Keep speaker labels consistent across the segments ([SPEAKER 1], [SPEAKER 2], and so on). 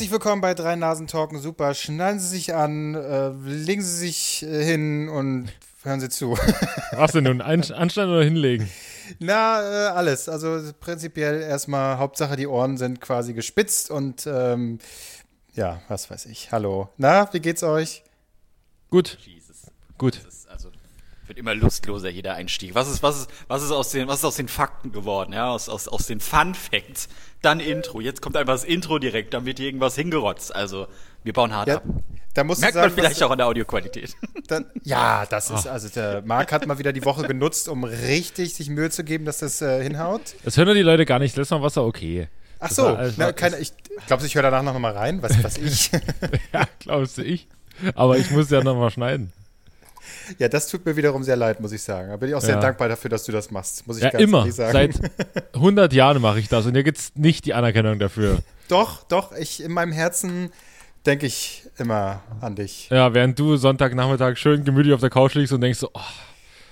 [SPEAKER 1] Herzlich willkommen bei Drei Nasen Talken. Super. Schnallen Sie sich an, äh, legen Sie sich äh, hin und hören Sie zu.
[SPEAKER 2] Was denn nun? Ein, anschneiden oder hinlegen?
[SPEAKER 1] Na, äh, alles. Also prinzipiell erstmal, Hauptsache die Ohren sind quasi gespitzt und ähm, ja, was weiß ich. Hallo. Na, wie geht's euch?
[SPEAKER 2] Gut.
[SPEAKER 3] Jesus.
[SPEAKER 2] Gut.
[SPEAKER 3] Wird immer lustloser jeder Einstieg. Was ist was ist was ist aus den was ist aus den Fakten geworden? Ja, aus aus aus den Fun Facts. Dann Intro. Jetzt kommt einfach das Intro direkt, dann wird hier irgendwas hingerotzt. Also wir bauen hart
[SPEAKER 1] Ja,
[SPEAKER 3] ab.
[SPEAKER 1] da muss
[SPEAKER 3] Merkt
[SPEAKER 1] sagen,
[SPEAKER 3] man vielleicht
[SPEAKER 1] was,
[SPEAKER 3] auch an der Audioqualität.
[SPEAKER 1] dann, ja, das ist, also der Marc hat mal wieder die Woche genutzt, um richtig sich Mühe zu geben, dass das äh, hinhaut.
[SPEAKER 2] Das hören doch die Leute gar nicht. Letztes Mal war es ja okay.
[SPEAKER 1] Ach
[SPEAKER 2] Das
[SPEAKER 1] so,
[SPEAKER 2] war-
[SPEAKER 1] na, keine, ich glaube, ich höre danach noch mal rein, was, was ich.
[SPEAKER 2] Ja, glaubst du ich. Aber ich muss ja nochmal schneiden.
[SPEAKER 1] Ja, das tut mir wiederum sehr leid, muss ich sagen. Da bin ich auch sehr
[SPEAKER 2] Ja.
[SPEAKER 1] dankbar dafür, dass du das machst, muss ich
[SPEAKER 2] Ja,
[SPEAKER 1] ganz
[SPEAKER 2] immer.
[SPEAKER 1] ehrlich sagen.
[SPEAKER 2] Seit 100 Jahren mache ich das und hier gibt es nicht die Anerkennung dafür.
[SPEAKER 1] Doch, doch, ich in meinem Herzen denke ich immer an dich.
[SPEAKER 2] Ja, während du Sonntagnachmittag schön gemütlich auf der Couch liegst und denkst so, oh,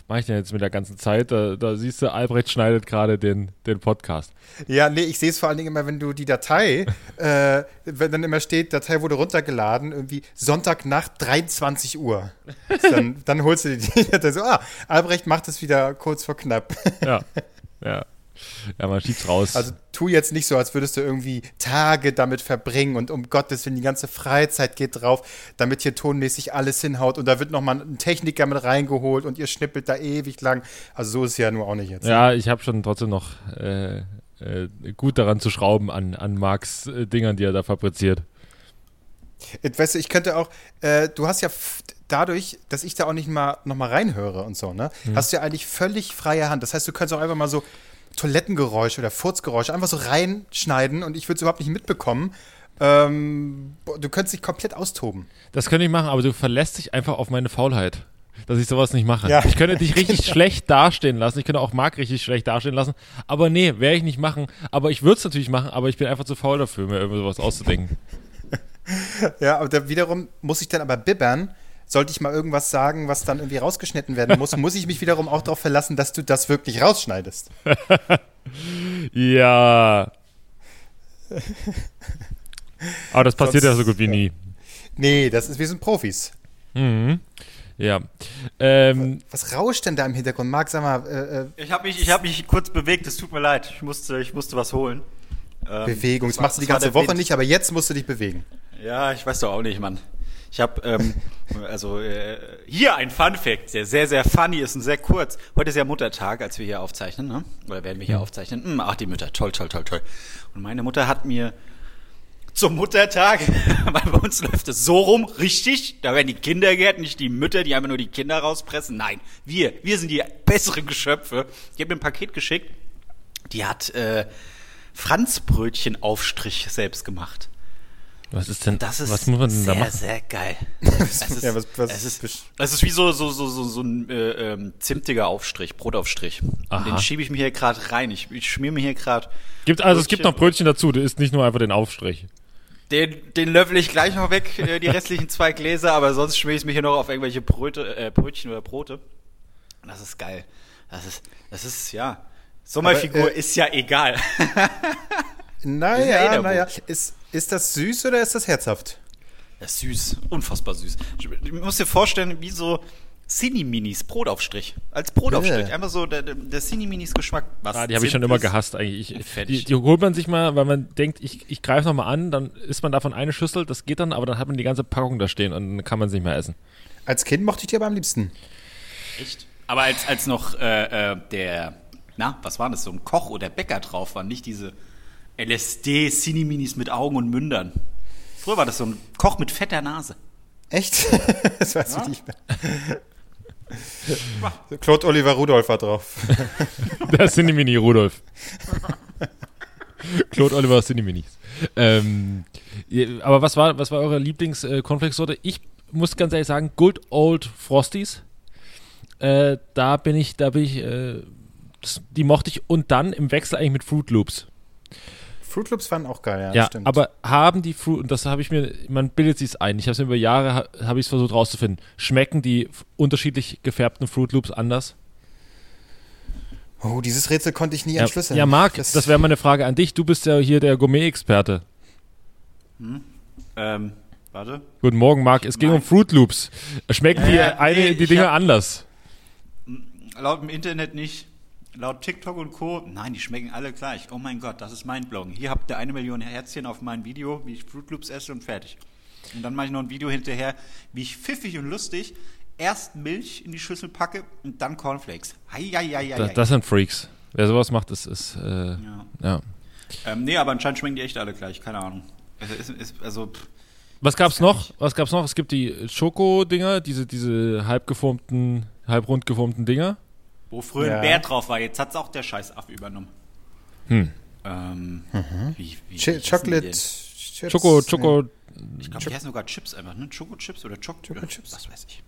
[SPEAKER 2] mache ich denn jetzt mit der ganzen Zeit? Da, da siehst du, Albrecht schneidet gerade den, den Podcast.
[SPEAKER 1] Ja, nee, ich sehe es vor allen Dingen immer, wenn du die Datei, äh, wenn dann immer steht, Datei wurde runtergeladen, irgendwie Sonntagnacht 23 Uhr. Dann, dann holst du die Datei so, ah, Albrecht macht es wieder kurz vor knapp.
[SPEAKER 2] Ja, ja. Ja, man schiebt's raus.
[SPEAKER 1] Also tu jetzt nicht so, als würdest du irgendwie Tage damit verbringen und um Gottes Willen, die ganze Freizeit geht drauf, damit hier tonmäßig alles hinhaut und da wird nochmal ein Techniker mit reingeholt und ihr schnippelt da ewig lang. Also so ist es ja nur auch nicht jetzt.
[SPEAKER 2] ja, ich habe schon trotzdem noch äh, äh, gut daran zu schrauben an, an Marks äh, Dingern, die er da fabriziert.
[SPEAKER 1] Weißt du, ich könnte auch, äh, du hast ja dadurch, dass ich da auch nicht mal noch mal reinhöre und so, ne, hast du ja eigentlich völlig freie Hand. Das heißt, du könntest auch einfach mal so Toilettengeräusche oder Furzgeräusche einfach so reinschneiden und ich würde es überhaupt nicht mitbekommen. Ähm, du könntest dich komplett austoben.
[SPEAKER 2] Das könnte ich machen, aber du verlässt dich einfach auf meine Faulheit, dass ich sowas nicht mache.
[SPEAKER 1] Ja.
[SPEAKER 2] Ich könnte dich richtig schlecht dastehen lassen. Ich könnte auch Marc richtig schlecht dastehen lassen. Aber nee, werde ich nicht machen. Aber ich würde es natürlich machen, aber ich bin einfach zu faul dafür, mir irgendwie sowas auszudenken.
[SPEAKER 1] Ja, aber da wiederum muss ich dann aber bibbern. Sollte ich mal irgendwas sagen, was dann irgendwie rausgeschnitten werden muss, muss ich mich wiederum auch darauf verlassen, dass du das wirklich rausschneidest.
[SPEAKER 2] Ja. Aber das passiert ja
[SPEAKER 1] Sonst-
[SPEAKER 2] so gut wie
[SPEAKER 1] ja.
[SPEAKER 2] nie.
[SPEAKER 1] Nee, das ist, wir sind Profis.
[SPEAKER 2] Mhm. Ja. Ähm,
[SPEAKER 1] Was rauscht denn da im Hintergrund? Marc, sag mal, äh, äh,
[SPEAKER 3] Ich habe mich ich habe mich kurz bewegt, es tut mir leid. Ich musste ich musste was holen. Ähm,
[SPEAKER 1] Bewegung. Das
[SPEAKER 3] war-
[SPEAKER 1] machst du die ganze Woche
[SPEAKER 3] Wind.
[SPEAKER 1] nicht, aber jetzt musst du dich bewegen.
[SPEAKER 3] Ja, ich weiß doch auch nicht, Mann. Ich habe ähm, also äh, hier ein Fun Fact, der sehr sehr funny ist und sehr kurz. Heute ist ja Muttertag, als wir hier aufzeichnen, ne? Oder werden wir hier aufzeichnen? Hm, ach, die Mütter, toll, toll, toll, toll. Und meine Mutter hat mir zum Muttertag, weil bei uns läuft es so rum, richtig. Da werden die Kinder geehrt, nicht die Mütter, die einfach nur die Kinder rauspressen. Nein, wir, wir sind die besseren Geschöpfe. Die hat mir ein Paket geschickt. Die hat äh, Franzbrötchenaufstrich selbst gemacht.
[SPEAKER 2] Was ist denn,
[SPEAKER 3] Das ist
[SPEAKER 2] was muss man denn
[SPEAKER 3] sehr,
[SPEAKER 2] da machen?
[SPEAKER 3] sehr geil. es, ist,
[SPEAKER 1] Ja, was- was-
[SPEAKER 3] es, ist, es ist wie so, so, so, so, so ein äh, ähm, zimtiger Aufstrich, Brotaufstrich.
[SPEAKER 2] Aha.
[SPEAKER 3] den schiebe ich mir hier gerade rein. Ich, ich schmier mir hier gerade.
[SPEAKER 2] Gibt, also es gibt noch Brötchen dazu, du isst nicht nur einfach den Aufstrich.
[SPEAKER 3] Den, den löffel ich gleich noch weg, äh, die restlichen zwei Gläser, aber sonst schmier ich mir hier noch auf irgendwelche Bröte, äh, Brötchen oder Brote. Das ist geil. Das ist, das ist, ja. Sommerfigur
[SPEAKER 1] Aber, äh,
[SPEAKER 3] ist ja egal.
[SPEAKER 1] Naja, naja. Ist, ist das süß oder ist das herzhaft?
[SPEAKER 3] Das ist süß, unfassbar süß. Du musst dir vorstellen, wie so Cini-Minis, Brotaufstrich. Als Brotaufstrich.
[SPEAKER 1] Ja.
[SPEAKER 3] Einfach so der, der- Cini-Minis Geschmack. Was
[SPEAKER 2] Ah, die habe ich schon immer gehasst eigentlich. Ich,
[SPEAKER 3] fertig.
[SPEAKER 2] die, die holt man sich mal, weil man denkt, ich, ich greife nochmal an, dann isst man davon eine Schüssel, das geht dann, aber dann hat man die ganze Packung da stehen und dann kann man es nicht mehr essen.
[SPEAKER 1] Als Kind mochte ich die aber am liebsten.
[SPEAKER 3] Echt? Aber als, als noch äh, äh, der, na, was war das, so ein Koch oder Bäcker drauf war, nicht diese LSD Cini-Minis mit Augen und Mündern. Früher war das so ein Koch mit fetter Nase.
[SPEAKER 1] Echt? das weiß ich nicht mehr. Claude Oliver Rudolph war drauf.
[SPEAKER 2] Das sind die Mini Rudolf. Claude Oliver sind die Minis. Ähm, aber was war, was war eure Lieblings-Cornflakes-Sorte? Ich muss ganz ehrlich sagen, Good Old Frosties. Äh, da bin ich, da bin ich, äh, das, die mochte ich und dann im Wechsel eigentlich mit Fruit Loops.
[SPEAKER 1] Fruit Loops waren auch geil, ja,
[SPEAKER 2] Ja,
[SPEAKER 1] stimmt.
[SPEAKER 2] aber haben die Fruit, und das habe ich mir, man bildet sich ein, ich habe es über Jahre, ha- habe ich es versucht rauszufinden, schmecken die unterschiedlich gefärbten Fruit Loops anders?
[SPEAKER 1] oh, dieses Rätsel konnte ich nie
[SPEAKER 2] Ja,
[SPEAKER 1] entschlüsseln.
[SPEAKER 2] ja Marc, das, wäre meine Frage an dich. Du bist ja hier der Gourmet-Experte.
[SPEAKER 3] Ähm, warte.
[SPEAKER 2] Guten Morgen, Marc. Es ging um Fruit Loops. Schmecken
[SPEAKER 3] Ja,
[SPEAKER 2] die,
[SPEAKER 3] ja,
[SPEAKER 2] eine,
[SPEAKER 3] nee,
[SPEAKER 2] die Dinge
[SPEAKER 3] hab-
[SPEAKER 2] anders?
[SPEAKER 3] Laut dem Internet nicht. Laut TikTok und Co. Nein, die schmecken alle gleich. Oh mein Gott, das ist mindblowing. Hier habt ihr eine Million Herzchen auf mein Video, wie ich Fruit Loops esse und fertig. Und dann mache ich noch ein Video hinterher, wie ich pfiffig und lustig erst Milch in die Schüssel packe und dann Cornflakes. Heieieiei.
[SPEAKER 2] Das, das sind Freaks. Wer sowas macht, ist, ist äh,
[SPEAKER 3] ja.
[SPEAKER 2] ja.
[SPEAKER 3] Ähm, nee, aber anscheinend schmecken die echt alle gleich. Keine Ahnung. Also, ist, ist, also
[SPEAKER 2] Was gab's noch? Was gab's noch? Es gibt die Schoko-Dinger, diese, diese halb geformten, halb rund geformten Dinger.
[SPEAKER 3] Wo früher
[SPEAKER 1] Ja.
[SPEAKER 3] ein Bär drauf war, jetzt hat es auch der Scheißaffe übernommen.
[SPEAKER 2] Hm.
[SPEAKER 3] Ähm, wie, wie,
[SPEAKER 1] Ch
[SPEAKER 3] wie die
[SPEAKER 1] Chocolate. Chips?
[SPEAKER 2] Schoko, Schoko.
[SPEAKER 3] Ich glaube, die heißen sogar Chips einfach, ne? Choco-Chips oder Choc
[SPEAKER 1] Choco-Chips.
[SPEAKER 3] Was weiß ich.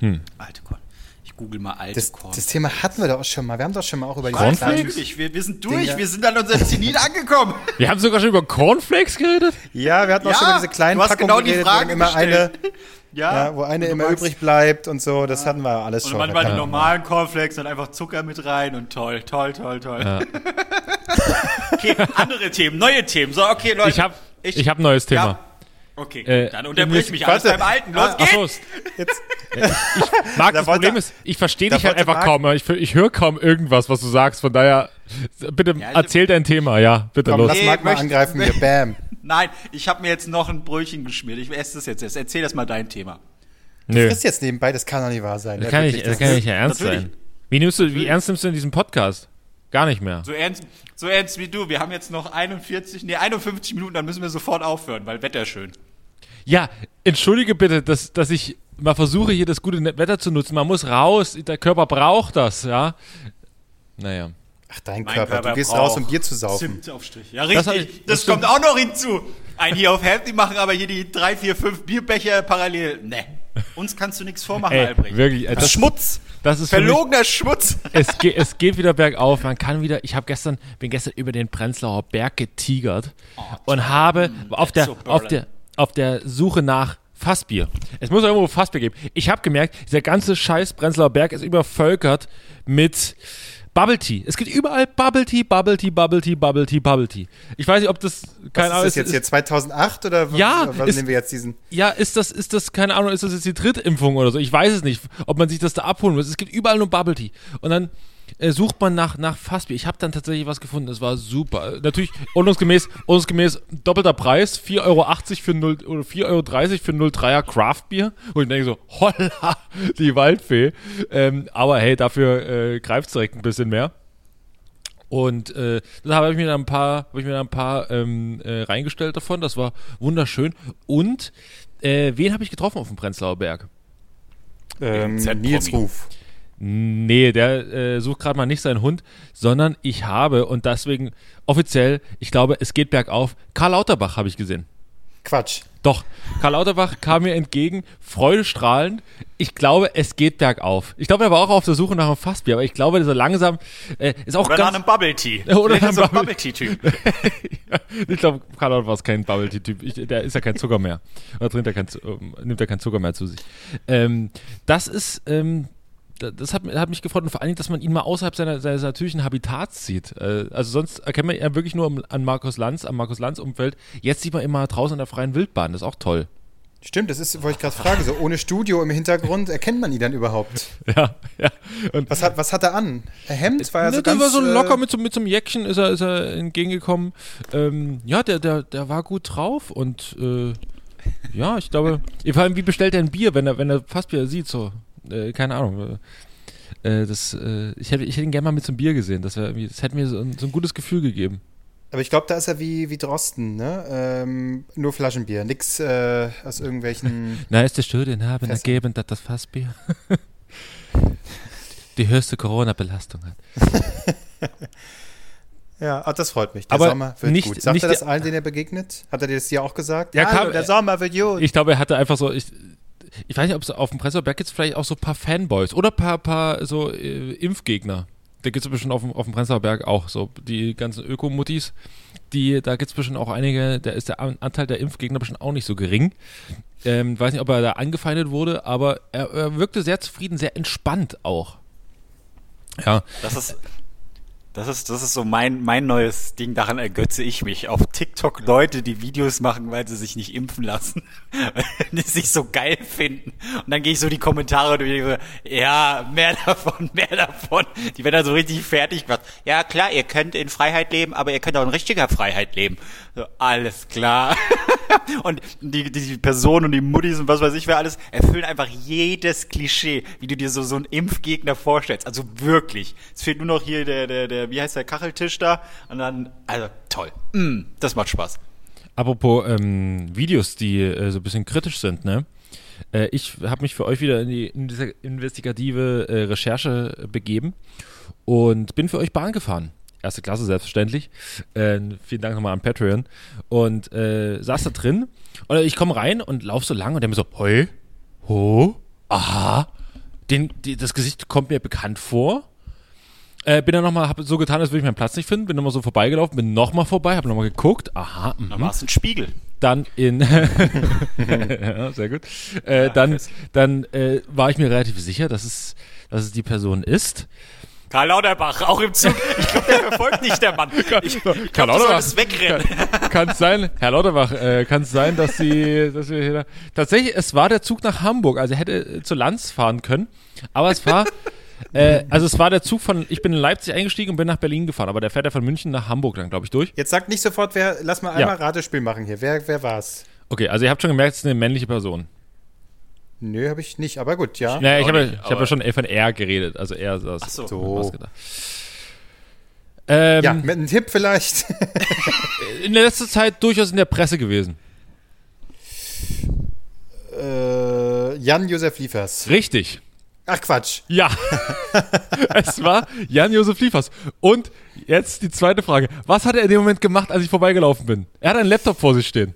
[SPEAKER 2] Hm.
[SPEAKER 3] Alte Korn. Ich google mal alte
[SPEAKER 1] Das,
[SPEAKER 3] Korn.
[SPEAKER 1] das Thema hatten wir doch auch schon mal. Wir haben doch schon mal auch über die
[SPEAKER 2] Cornflakes?
[SPEAKER 3] natürlich, wir, wir sind durch,
[SPEAKER 1] Dinger.
[SPEAKER 3] wir sind an unserem Zenit angekommen.
[SPEAKER 2] Wir haben sogar schon über Cornflakes geredet?
[SPEAKER 1] Ja, wir hatten auch
[SPEAKER 3] Ja,
[SPEAKER 1] schon über diese kleinen
[SPEAKER 3] du hast
[SPEAKER 1] Packungen
[SPEAKER 3] genau die
[SPEAKER 1] geredet, wo
[SPEAKER 3] Frage
[SPEAKER 1] immer eine,
[SPEAKER 3] gestellt.
[SPEAKER 1] ja, wo eine
[SPEAKER 3] und
[SPEAKER 1] immer
[SPEAKER 3] magst-
[SPEAKER 1] übrig bleibt und so. Das hatten wir alles
[SPEAKER 3] Und
[SPEAKER 1] schon.
[SPEAKER 3] manchmal die
[SPEAKER 1] Ja.
[SPEAKER 3] normalen Cornflakes, dann einfach Zucker mit rein und toll, toll, toll, toll.
[SPEAKER 2] Ja.
[SPEAKER 3] Okay, andere Themen, neue Themen. So, okay, Leute.
[SPEAKER 2] Ich habe ich hab ein neues Thema.
[SPEAKER 3] Ja. Okay,
[SPEAKER 2] Äh,
[SPEAKER 3] dann unterbrich mich alles
[SPEAKER 1] warte.
[SPEAKER 3] beim Alten. Los geht's!
[SPEAKER 2] Achso,
[SPEAKER 1] Jetzt,
[SPEAKER 2] Marc,
[SPEAKER 1] Da
[SPEAKER 2] das Problem ist, ich verstehe dich halt einfach
[SPEAKER 1] Marc-
[SPEAKER 2] kaum. Ich, ich höre kaum irgendwas, was du sagst. Von daher, bitte
[SPEAKER 3] Ja, ich-
[SPEAKER 2] erzähl dein Thema. Ja, bitte
[SPEAKER 1] komm,
[SPEAKER 2] los.
[SPEAKER 1] lass
[SPEAKER 3] Nee,
[SPEAKER 1] Marc mal
[SPEAKER 3] möchte-
[SPEAKER 1] angreifen hier. Bam.
[SPEAKER 3] Nein, ich habe mir jetzt noch ein Brötchen geschmiert. Ich esse das jetzt erst. Erzähl das mal dein Thema.
[SPEAKER 2] Nö,
[SPEAKER 1] Frisst jetzt nebenbei, das kann doch nicht wahr sein.
[SPEAKER 2] das
[SPEAKER 1] Ja,
[SPEAKER 2] kann,
[SPEAKER 1] wirklich,
[SPEAKER 2] nicht, das kann nicht ernst
[SPEAKER 3] Natürlich.
[SPEAKER 2] sein. Wie, nimmst du, wie ernst nimmst du in diesem Podcast? Gar nicht mehr.
[SPEAKER 3] So ernst, so ernst wie du. Wir haben jetzt noch 41, nee, 51 Minuten, dann müssen wir sofort aufhören, weil Wetter schön.
[SPEAKER 2] Ja, entschuldige bitte, dass, dass ich mal versuche, hier das gute Wetter zu nutzen. Man muss raus, der Körper braucht das, ja. Naja.
[SPEAKER 1] Ach, dein
[SPEAKER 3] Mein
[SPEAKER 1] Körper.
[SPEAKER 3] Körper
[SPEAKER 1] Du gehst raus, um Bier zu saufen.
[SPEAKER 3] Zimtaufstrich. Ja,
[SPEAKER 2] Das
[SPEAKER 3] richtig.
[SPEAKER 2] ich-
[SPEAKER 3] Das,
[SPEAKER 2] das
[SPEAKER 3] kommt auch noch hinzu. Ein hier auf Healthy machen, aber hier die drei, vier, fünf Bierbecher parallel. Ne. Uns kannst du nichts vormachen,
[SPEAKER 2] Ey,
[SPEAKER 3] Albrecht.
[SPEAKER 2] wirklich, äh,
[SPEAKER 3] Das
[SPEAKER 2] das-
[SPEAKER 3] Schmutz.
[SPEAKER 2] Das ist für mich,
[SPEAKER 3] Verlogener Schmutz.
[SPEAKER 2] es, geht, es geht wieder bergauf. Man kann wieder. Ich habe gestern, bin gestern über den Prenzlauer Berg getigert und habe auf der,
[SPEAKER 3] so
[SPEAKER 2] auf der, auf der Suche nach Fassbier. Es muss irgendwo Fassbier geben. Ich habe gemerkt, dieser ganze Scheiß Prenzlauer Berg ist übervölkert mit Bubble Tea. Es gibt überall Bubble Tea, Bubble Tea, Bubble Tea, Bubble Tea, Bubble Tea. Ich weiß nicht, ob das keine
[SPEAKER 1] ist
[SPEAKER 2] Ahnung
[SPEAKER 1] das jetzt
[SPEAKER 2] ist-
[SPEAKER 1] hier 2008 oder
[SPEAKER 2] Ja,
[SPEAKER 1] was
[SPEAKER 2] ist-
[SPEAKER 1] nehmen wir jetzt diesen?
[SPEAKER 2] ja, ist das, ist das, keine Ahnung, ist das jetzt die Drittimpfung oder so? Ich weiß es nicht, ob man sich das da abholen muss. Es gibt überall nur Bubble Tea. Und dann äh, sucht man nach, nach Fassbier. Ich habe dann tatsächlich was gefunden, das war super. Natürlich, ordnungsgemäß, ordnungsgemäß doppelter Preis, 4,80 Euro für 0, oder 4,30 Euro für 0,3er Craftbier. Und ich denke so, holla, die Waldfee. Ähm, aber hey, dafür äh, greift es direkt ein bisschen mehr. Und äh, da habe ich mir dann ein paar, habe ich mir dann ein paar ähm, äh, reingestellt davon. Das war wunderschön. Und äh, wen habe ich getroffen auf dem Prenzlauer Berg?
[SPEAKER 1] Ähm. Nils Ruf.
[SPEAKER 2] Nee, der äh, sucht gerade mal nicht seinen Hund, sondern ich habe und deswegen offiziell, ich glaube, es geht bergauf. Karl Lauterbach habe ich gesehen.
[SPEAKER 1] Quatsch.
[SPEAKER 2] Doch, Karl Lauterbach kam mir entgegen, freudestrahlend. Ich glaube, es geht bergauf. Ich glaube, er war auch auf der Suche nach einem Fassbier, aber ich glaube, so langsam äh, ist auch
[SPEAKER 3] Oder nach
[SPEAKER 2] ganz.
[SPEAKER 3] einem Bubble Tea.
[SPEAKER 2] Oder nach
[SPEAKER 3] ist so ein
[SPEAKER 2] einem
[SPEAKER 3] Bubble Tea Typ.
[SPEAKER 2] ich glaube, Karl Lauterbach ist kein Bubble Tea Typ. Ich, der ist ja kein Zucker mehr. Oder trinkt er kein, Zu- ähm, nimmt er keinen Zucker mehr zu sich. Ähm, das ist, ähm, das hat, hat mich gefreut und vor allen Dingen, dass man ihn mal außerhalb seiner, seines natürlichen Habitats sieht. Äh, also sonst erkennt man ihn ja wirklich nur an Markus Lanz, am Markus Lanz Umfeld. Jetzt sieht man immer draußen in der freien Wildbahn. Das ist auch toll.
[SPEAKER 1] Stimmt, das ist, wollte ich gerade fragen. So ohne Studio im Hintergrund erkennt man ihn dann überhaupt?
[SPEAKER 2] Ja, ja. Und
[SPEAKER 1] Was hat, was hat er an? Ein Hemd? War er so
[SPEAKER 2] Ne,
[SPEAKER 1] ganz,
[SPEAKER 2] war so
[SPEAKER 1] äh,
[SPEAKER 2] locker mit so, mit so einem Jäckchen ist er, ist er entgegengekommen. Ähm, ja, der, der, der war gut drauf und äh, ja, ich glaube, vor allem, wie bestellt er ein Bier, wenn er, wenn er Fassbier sieht, so, äh, keine Ahnung. Äh, das, äh, ich, hätte, ich hätte ihn gerne mal mit so einem Bier gesehen, das, das hätte mir so ein, so ein gutes Gefühl gegeben.
[SPEAKER 1] Aber ich glaube, da ist er wie, wie Drosten, ne? Ähm, nur Flaschenbier, nix äh, aus irgendwelchen.
[SPEAKER 2] Na, ist der Studien haben
[SPEAKER 1] Fässer.
[SPEAKER 2] ergeben, dass das Fassbier die höchste Corona-Belastung hat.
[SPEAKER 1] ja, ah, das freut mich. Der
[SPEAKER 2] Aber
[SPEAKER 1] Sommer wird
[SPEAKER 2] nicht-
[SPEAKER 1] gut. Sagt
[SPEAKER 2] nicht
[SPEAKER 1] er das allen, denen er begegnet? Hat er dir das dir auch gesagt?
[SPEAKER 2] Ja,
[SPEAKER 1] Hallo,
[SPEAKER 2] kam-
[SPEAKER 1] der Sommer wird gut.
[SPEAKER 2] Ich glaube, er hatte einfach so, ich, ich weiß nicht, ob es auf dem Prenzlauer gibt vielleicht auch so ein paar Fanboys oder ein paar, paar so äh, Impfgegner. Da gibt es bestimmt auf dem, auf dem Prenzlauer Berg auch so die ganzen Ökomuttis. Die, da gibt es bestimmt auch einige, da ist der An- Anteil der Impfgegner bestimmt auch nicht so gering. Ähm, weiß nicht, ob er da angefeindet wurde, aber er, er wirkte sehr zufrieden, sehr entspannt auch. Ja,
[SPEAKER 3] Das ist, Das ist, das ist so mein, mein neues Ding, daran ergötze ich mich. Auf TikTok Leute, die Videos machen, weil sie sich nicht impfen lassen, die sich so geil finden. Und dann gehe ich so die Kommentare durch, so, ja, mehr davon, mehr davon. Die werden dann so richtig fertig gemacht. Ja, klar, ihr könnt in Freiheit leben, aber ihr könnt auch in richtiger Freiheit leben. So, alles klar. und die, die Personen und die Muttis und was weiß ich wer alles erfüllen einfach jedes Klischee, wie du dir so, so einen Impfgegner vorstellst. Also wirklich. Es fehlt nur noch hier der, der, der, wie heißt der Kacheltisch da? Und dann, also toll. Mm, das macht Spaß.
[SPEAKER 2] Apropos ähm, Videos, die äh, so ein bisschen kritisch sind, ne? Äh, ich habe mich für euch wieder in die, in diese investigative äh, Recherche begeben und bin für euch Bahn gefahren. Erste Klasse, selbstverständlich. Äh, vielen Dank nochmal an Patreon. Und äh, saß da drin. Und ich komme rein und laufe so lang und der mir so, hoi, ho, aha. Den, die, das Gesicht kommt mir bekannt vor. Äh, bin dann nochmal, habe so getan, als würde ich meinen Platz nicht finden, bin nochmal so vorbeigelaufen, bin nochmal vorbei, habe nochmal geguckt, aha,
[SPEAKER 3] Dann war es ein Spiegel.
[SPEAKER 2] dann in ja, sehr gut. Äh, dann dann äh, war ich mir relativ sicher, dass es, dass es die Person ist.
[SPEAKER 3] Karl Lauterbach, auch im Zug. Ich glaube, der verfolgt nicht, der Mann. Ich, ich glaub,
[SPEAKER 2] Karl
[SPEAKER 3] du
[SPEAKER 2] Lauterbach.
[SPEAKER 3] solltest wegrennen.
[SPEAKER 2] Kann es sein, Herr Lauterbach, äh, kann es sein, dass Sie, dass wir hier, tatsächlich, es war der Zug nach Hamburg, also er hätte äh, zu Lanz fahren können, aber es war, äh, also es war der Zug von, ich bin in Leipzig eingestiegen und bin nach Berlin gefahren, aber der fährt ja von München nach Hamburg dann, glaube ich, durch.
[SPEAKER 1] Jetzt sagt nicht sofort, wer, lass mal
[SPEAKER 2] Ja.
[SPEAKER 1] einmal Ratespiel machen hier. Wer, wer war's?
[SPEAKER 2] Okay, also ihr habt schon gemerkt, es ist eine männliche Person.
[SPEAKER 1] Nö, habe ich nicht, aber gut, ja.
[SPEAKER 2] Naja, ich habe hab ja
[SPEAKER 3] aber-
[SPEAKER 2] schon von er geredet, also er saß
[SPEAKER 3] Ach so.
[SPEAKER 2] mit
[SPEAKER 1] So.
[SPEAKER 2] Ähm,
[SPEAKER 1] Ja, mit einem Tipp vielleicht.
[SPEAKER 2] In der letzten Zeit durchaus in der Presse gewesen.
[SPEAKER 1] äh, Jan-Josef Liefers.
[SPEAKER 2] Richtig.
[SPEAKER 1] Ach Quatsch.
[SPEAKER 2] Ja, es war Jan-Josef Liefers. Und jetzt die zweite Frage. Was hat er in dem Moment gemacht, als ich vorbeigelaufen bin? Er hat einen Laptop vor sich stehen.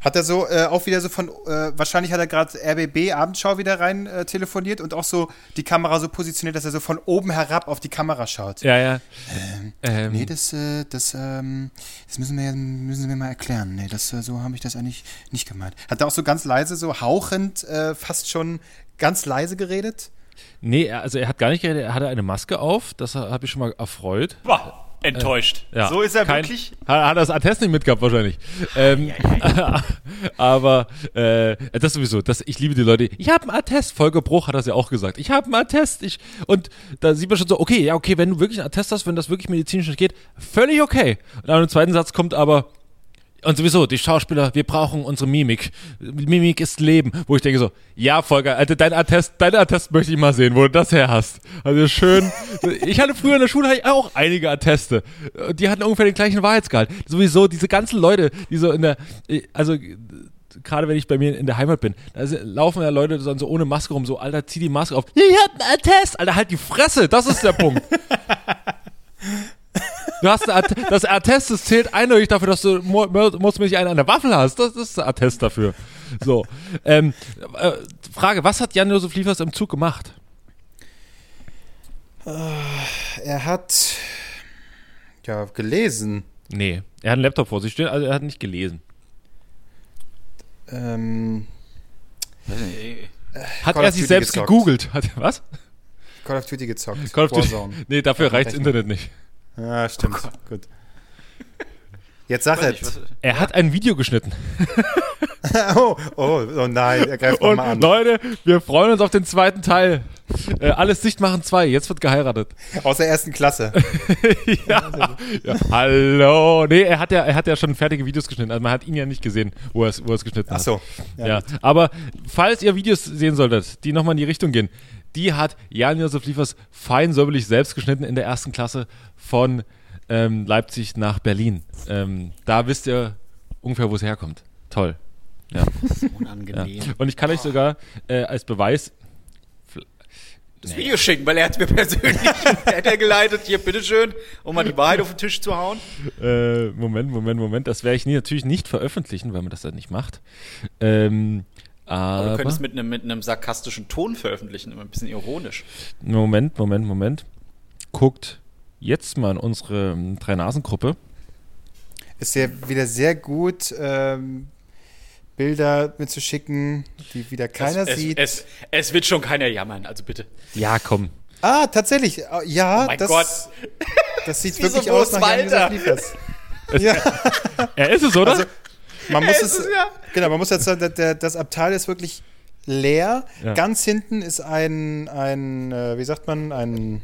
[SPEAKER 1] Hat er so äh, auch wieder so von, äh, wahrscheinlich hat er gerade RBB Abendschau wieder rein äh, telefoniert und auch so die Kamera so positioniert, dass er so von oben herab auf die Kamera schaut.
[SPEAKER 2] Ja, ja. Ähm,
[SPEAKER 1] Nee, das, äh, das, ähm, das müssen wir, müssen Sie mir mal erklären. Nee, das, äh, so habe ich das eigentlich nicht gemeint. Hat er auch so ganz leise, so hauchend, äh, fast schon ganz leise geredet?
[SPEAKER 2] nee, also er hat gar nicht geredet, er hatte eine Maske auf. Das habe ich schon mal erfreut.
[SPEAKER 3] Boah, enttäuscht.
[SPEAKER 2] Ja.
[SPEAKER 3] So ist er
[SPEAKER 2] Kein-
[SPEAKER 3] wirklich.
[SPEAKER 2] Hat, hat er das Attest nicht mitgehabt wahrscheinlich. Ähm, aber äh, das sowieso, das, ich liebe die Leute. Ich habe einen Attest. Volker Bruch hat das ja auch gesagt. Ich habe einen Attest. Ich, und da sieht man schon so, okay, ja, okay, wenn du wirklich einen Attest hast, wenn das wirklich medizinisch nicht geht, völlig okay. Und dann im zweiten Satz kommt aber, und sowieso, die Schauspieler, wir brauchen unsere Mimik. Mimik ist Leben. Wo ich denke so, ja, Volker, Alter, dein Attest, dein Attest möchte ich mal sehen, wo du das her hast. Also schön. Ich hatte früher in der Schule auch einige Atteste. Die hatten ungefähr den gleichen Wahrheitsgehalt. Sowieso, diese ganzen Leute, die so in der, also, gerade wenn ich bei mir in der Heimat bin, da laufen ja Leute dann so ohne Maske rum, so, Alter, zieh die Maske auf. Ich hab einen Attest. Alter, halt die Fresse. Das ist der Punkt. Du hast eine das Attest, das zählt eindeutig dafür, dass du mo- mo- mordsmäßig einen an der Waffel hast. Das ist der Attest dafür. So. Ähm, äh, Frage, was hat Jan-Josef Liefers im Zug gemacht?
[SPEAKER 1] Er hat, ja, gelesen.
[SPEAKER 2] Nee, er hat einen Laptop vor sich stehen, also er hat nicht gelesen.
[SPEAKER 1] Ähm,
[SPEAKER 2] Hat
[SPEAKER 1] Call
[SPEAKER 2] er
[SPEAKER 1] of
[SPEAKER 2] sich selbst
[SPEAKER 1] gezockt.
[SPEAKER 2] gegoogelt? Hat, was?
[SPEAKER 1] Call of Duty gezockt.
[SPEAKER 2] Call of Duty. Nee, dafür reicht das. Internet nicht.
[SPEAKER 1] Ja, stimmt. Gut. Jetzt sag es.
[SPEAKER 2] Er hat ein Video geschnitten.
[SPEAKER 1] Oh, oh, oh nein, er greift
[SPEAKER 2] Und
[SPEAKER 1] nochmal an.
[SPEAKER 2] Leute, wir freuen uns auf den zweiten Teil. Äh, alles dicht machen zwei. Jetzt wird geheiratet.
[SPEAKER 1] Aus der ersten Klasse.
[SPEAKER 2] ja. ja. Hallo. Nee, er hat ja, er hat ja schon fertige Videos geschnitten. Also man hat ihn ja nicht gesehen, wo er es, wo es geschnitten
[SPEAKER 1] Ach
[SPEAKER 2] hat.
[SPEAKER 1] so.
[SPEAKER 2] Ja, aber falls ihr Videos sehen solltet, die nochmal in die Richtung gehen, die hat Jan-Josef Liefers fein säuberlich selbst geschnitten in der ersten Klasse von ähm, Leipzig nach Berlin. Ähm, da wisst ihr ungefähr, wo es herkommt. Toll. Ja. ja.
[SPEAKER 3] Unangenehm.
[SPEAKER 2] Und ich kann euch sogar äh, als Beweis.
[SPEAKER 3] Das Video schicken, weil er hat mir persönlich weitergeleitet. Hier, bitteschön, um mal die Wahrheit auf den Tisch zu hauen.
[SPEAKER 2] Äh, Moment, Moment, Moment. Das werde ich nie, natürlich nicht veröffentlichen, weil man das dann nicht macht. Ähm,
[SPEAKER 3] Aber du
[SPEAKER 2] aber.
[SPEAKER 3] könntest mit einem, mit einem sarkastischen Ton veröffentlichen, immer ein bisschen ironisch.
[SPEAKER 2] Moment, Moment, Moment. Guckt jetzt mal in unsere ähm, Drei-Nasen-Gruppe.
[SPEAKER 1] Ist ja wieder sehr gut, ähm, Bilder mitzuschicken, die wieder keiner
[SPEAKER 3] es,
[SPEAKER 1] sieht.
[SPEAKER 3] Es, es, es wird schon keiner jammern, also bitte.
[SPEAKER 2] Ja, komm.
[SPEAKER 1] ah, tatsächlich. äh, Ja,
[SPEAKER 3] Oh mein
[SPEAKER 1] das,
[SPEAKER 3] Gott.
[SPEAKER 1] das sieht wirklich
[SPEAKER 3] so
[SPEAKER 1] aus nach
[SPEAKER 3] Walter.
[SPEAKER 1] Liefers. ja,
[SPEAKER 2] Er ist es, oder?
[SPEAKER 1] Also, man muss es,
[SPEAKER 3] es, ja.
[SPEAKER 1] genau, man muss jetzt sagen, der, der, das Abteil ist wirklich leer.
[SPEAKER 2] Ja.
[SPEAKER 1] Ganz hinten ist ein, ein äh, wie sagt man, ein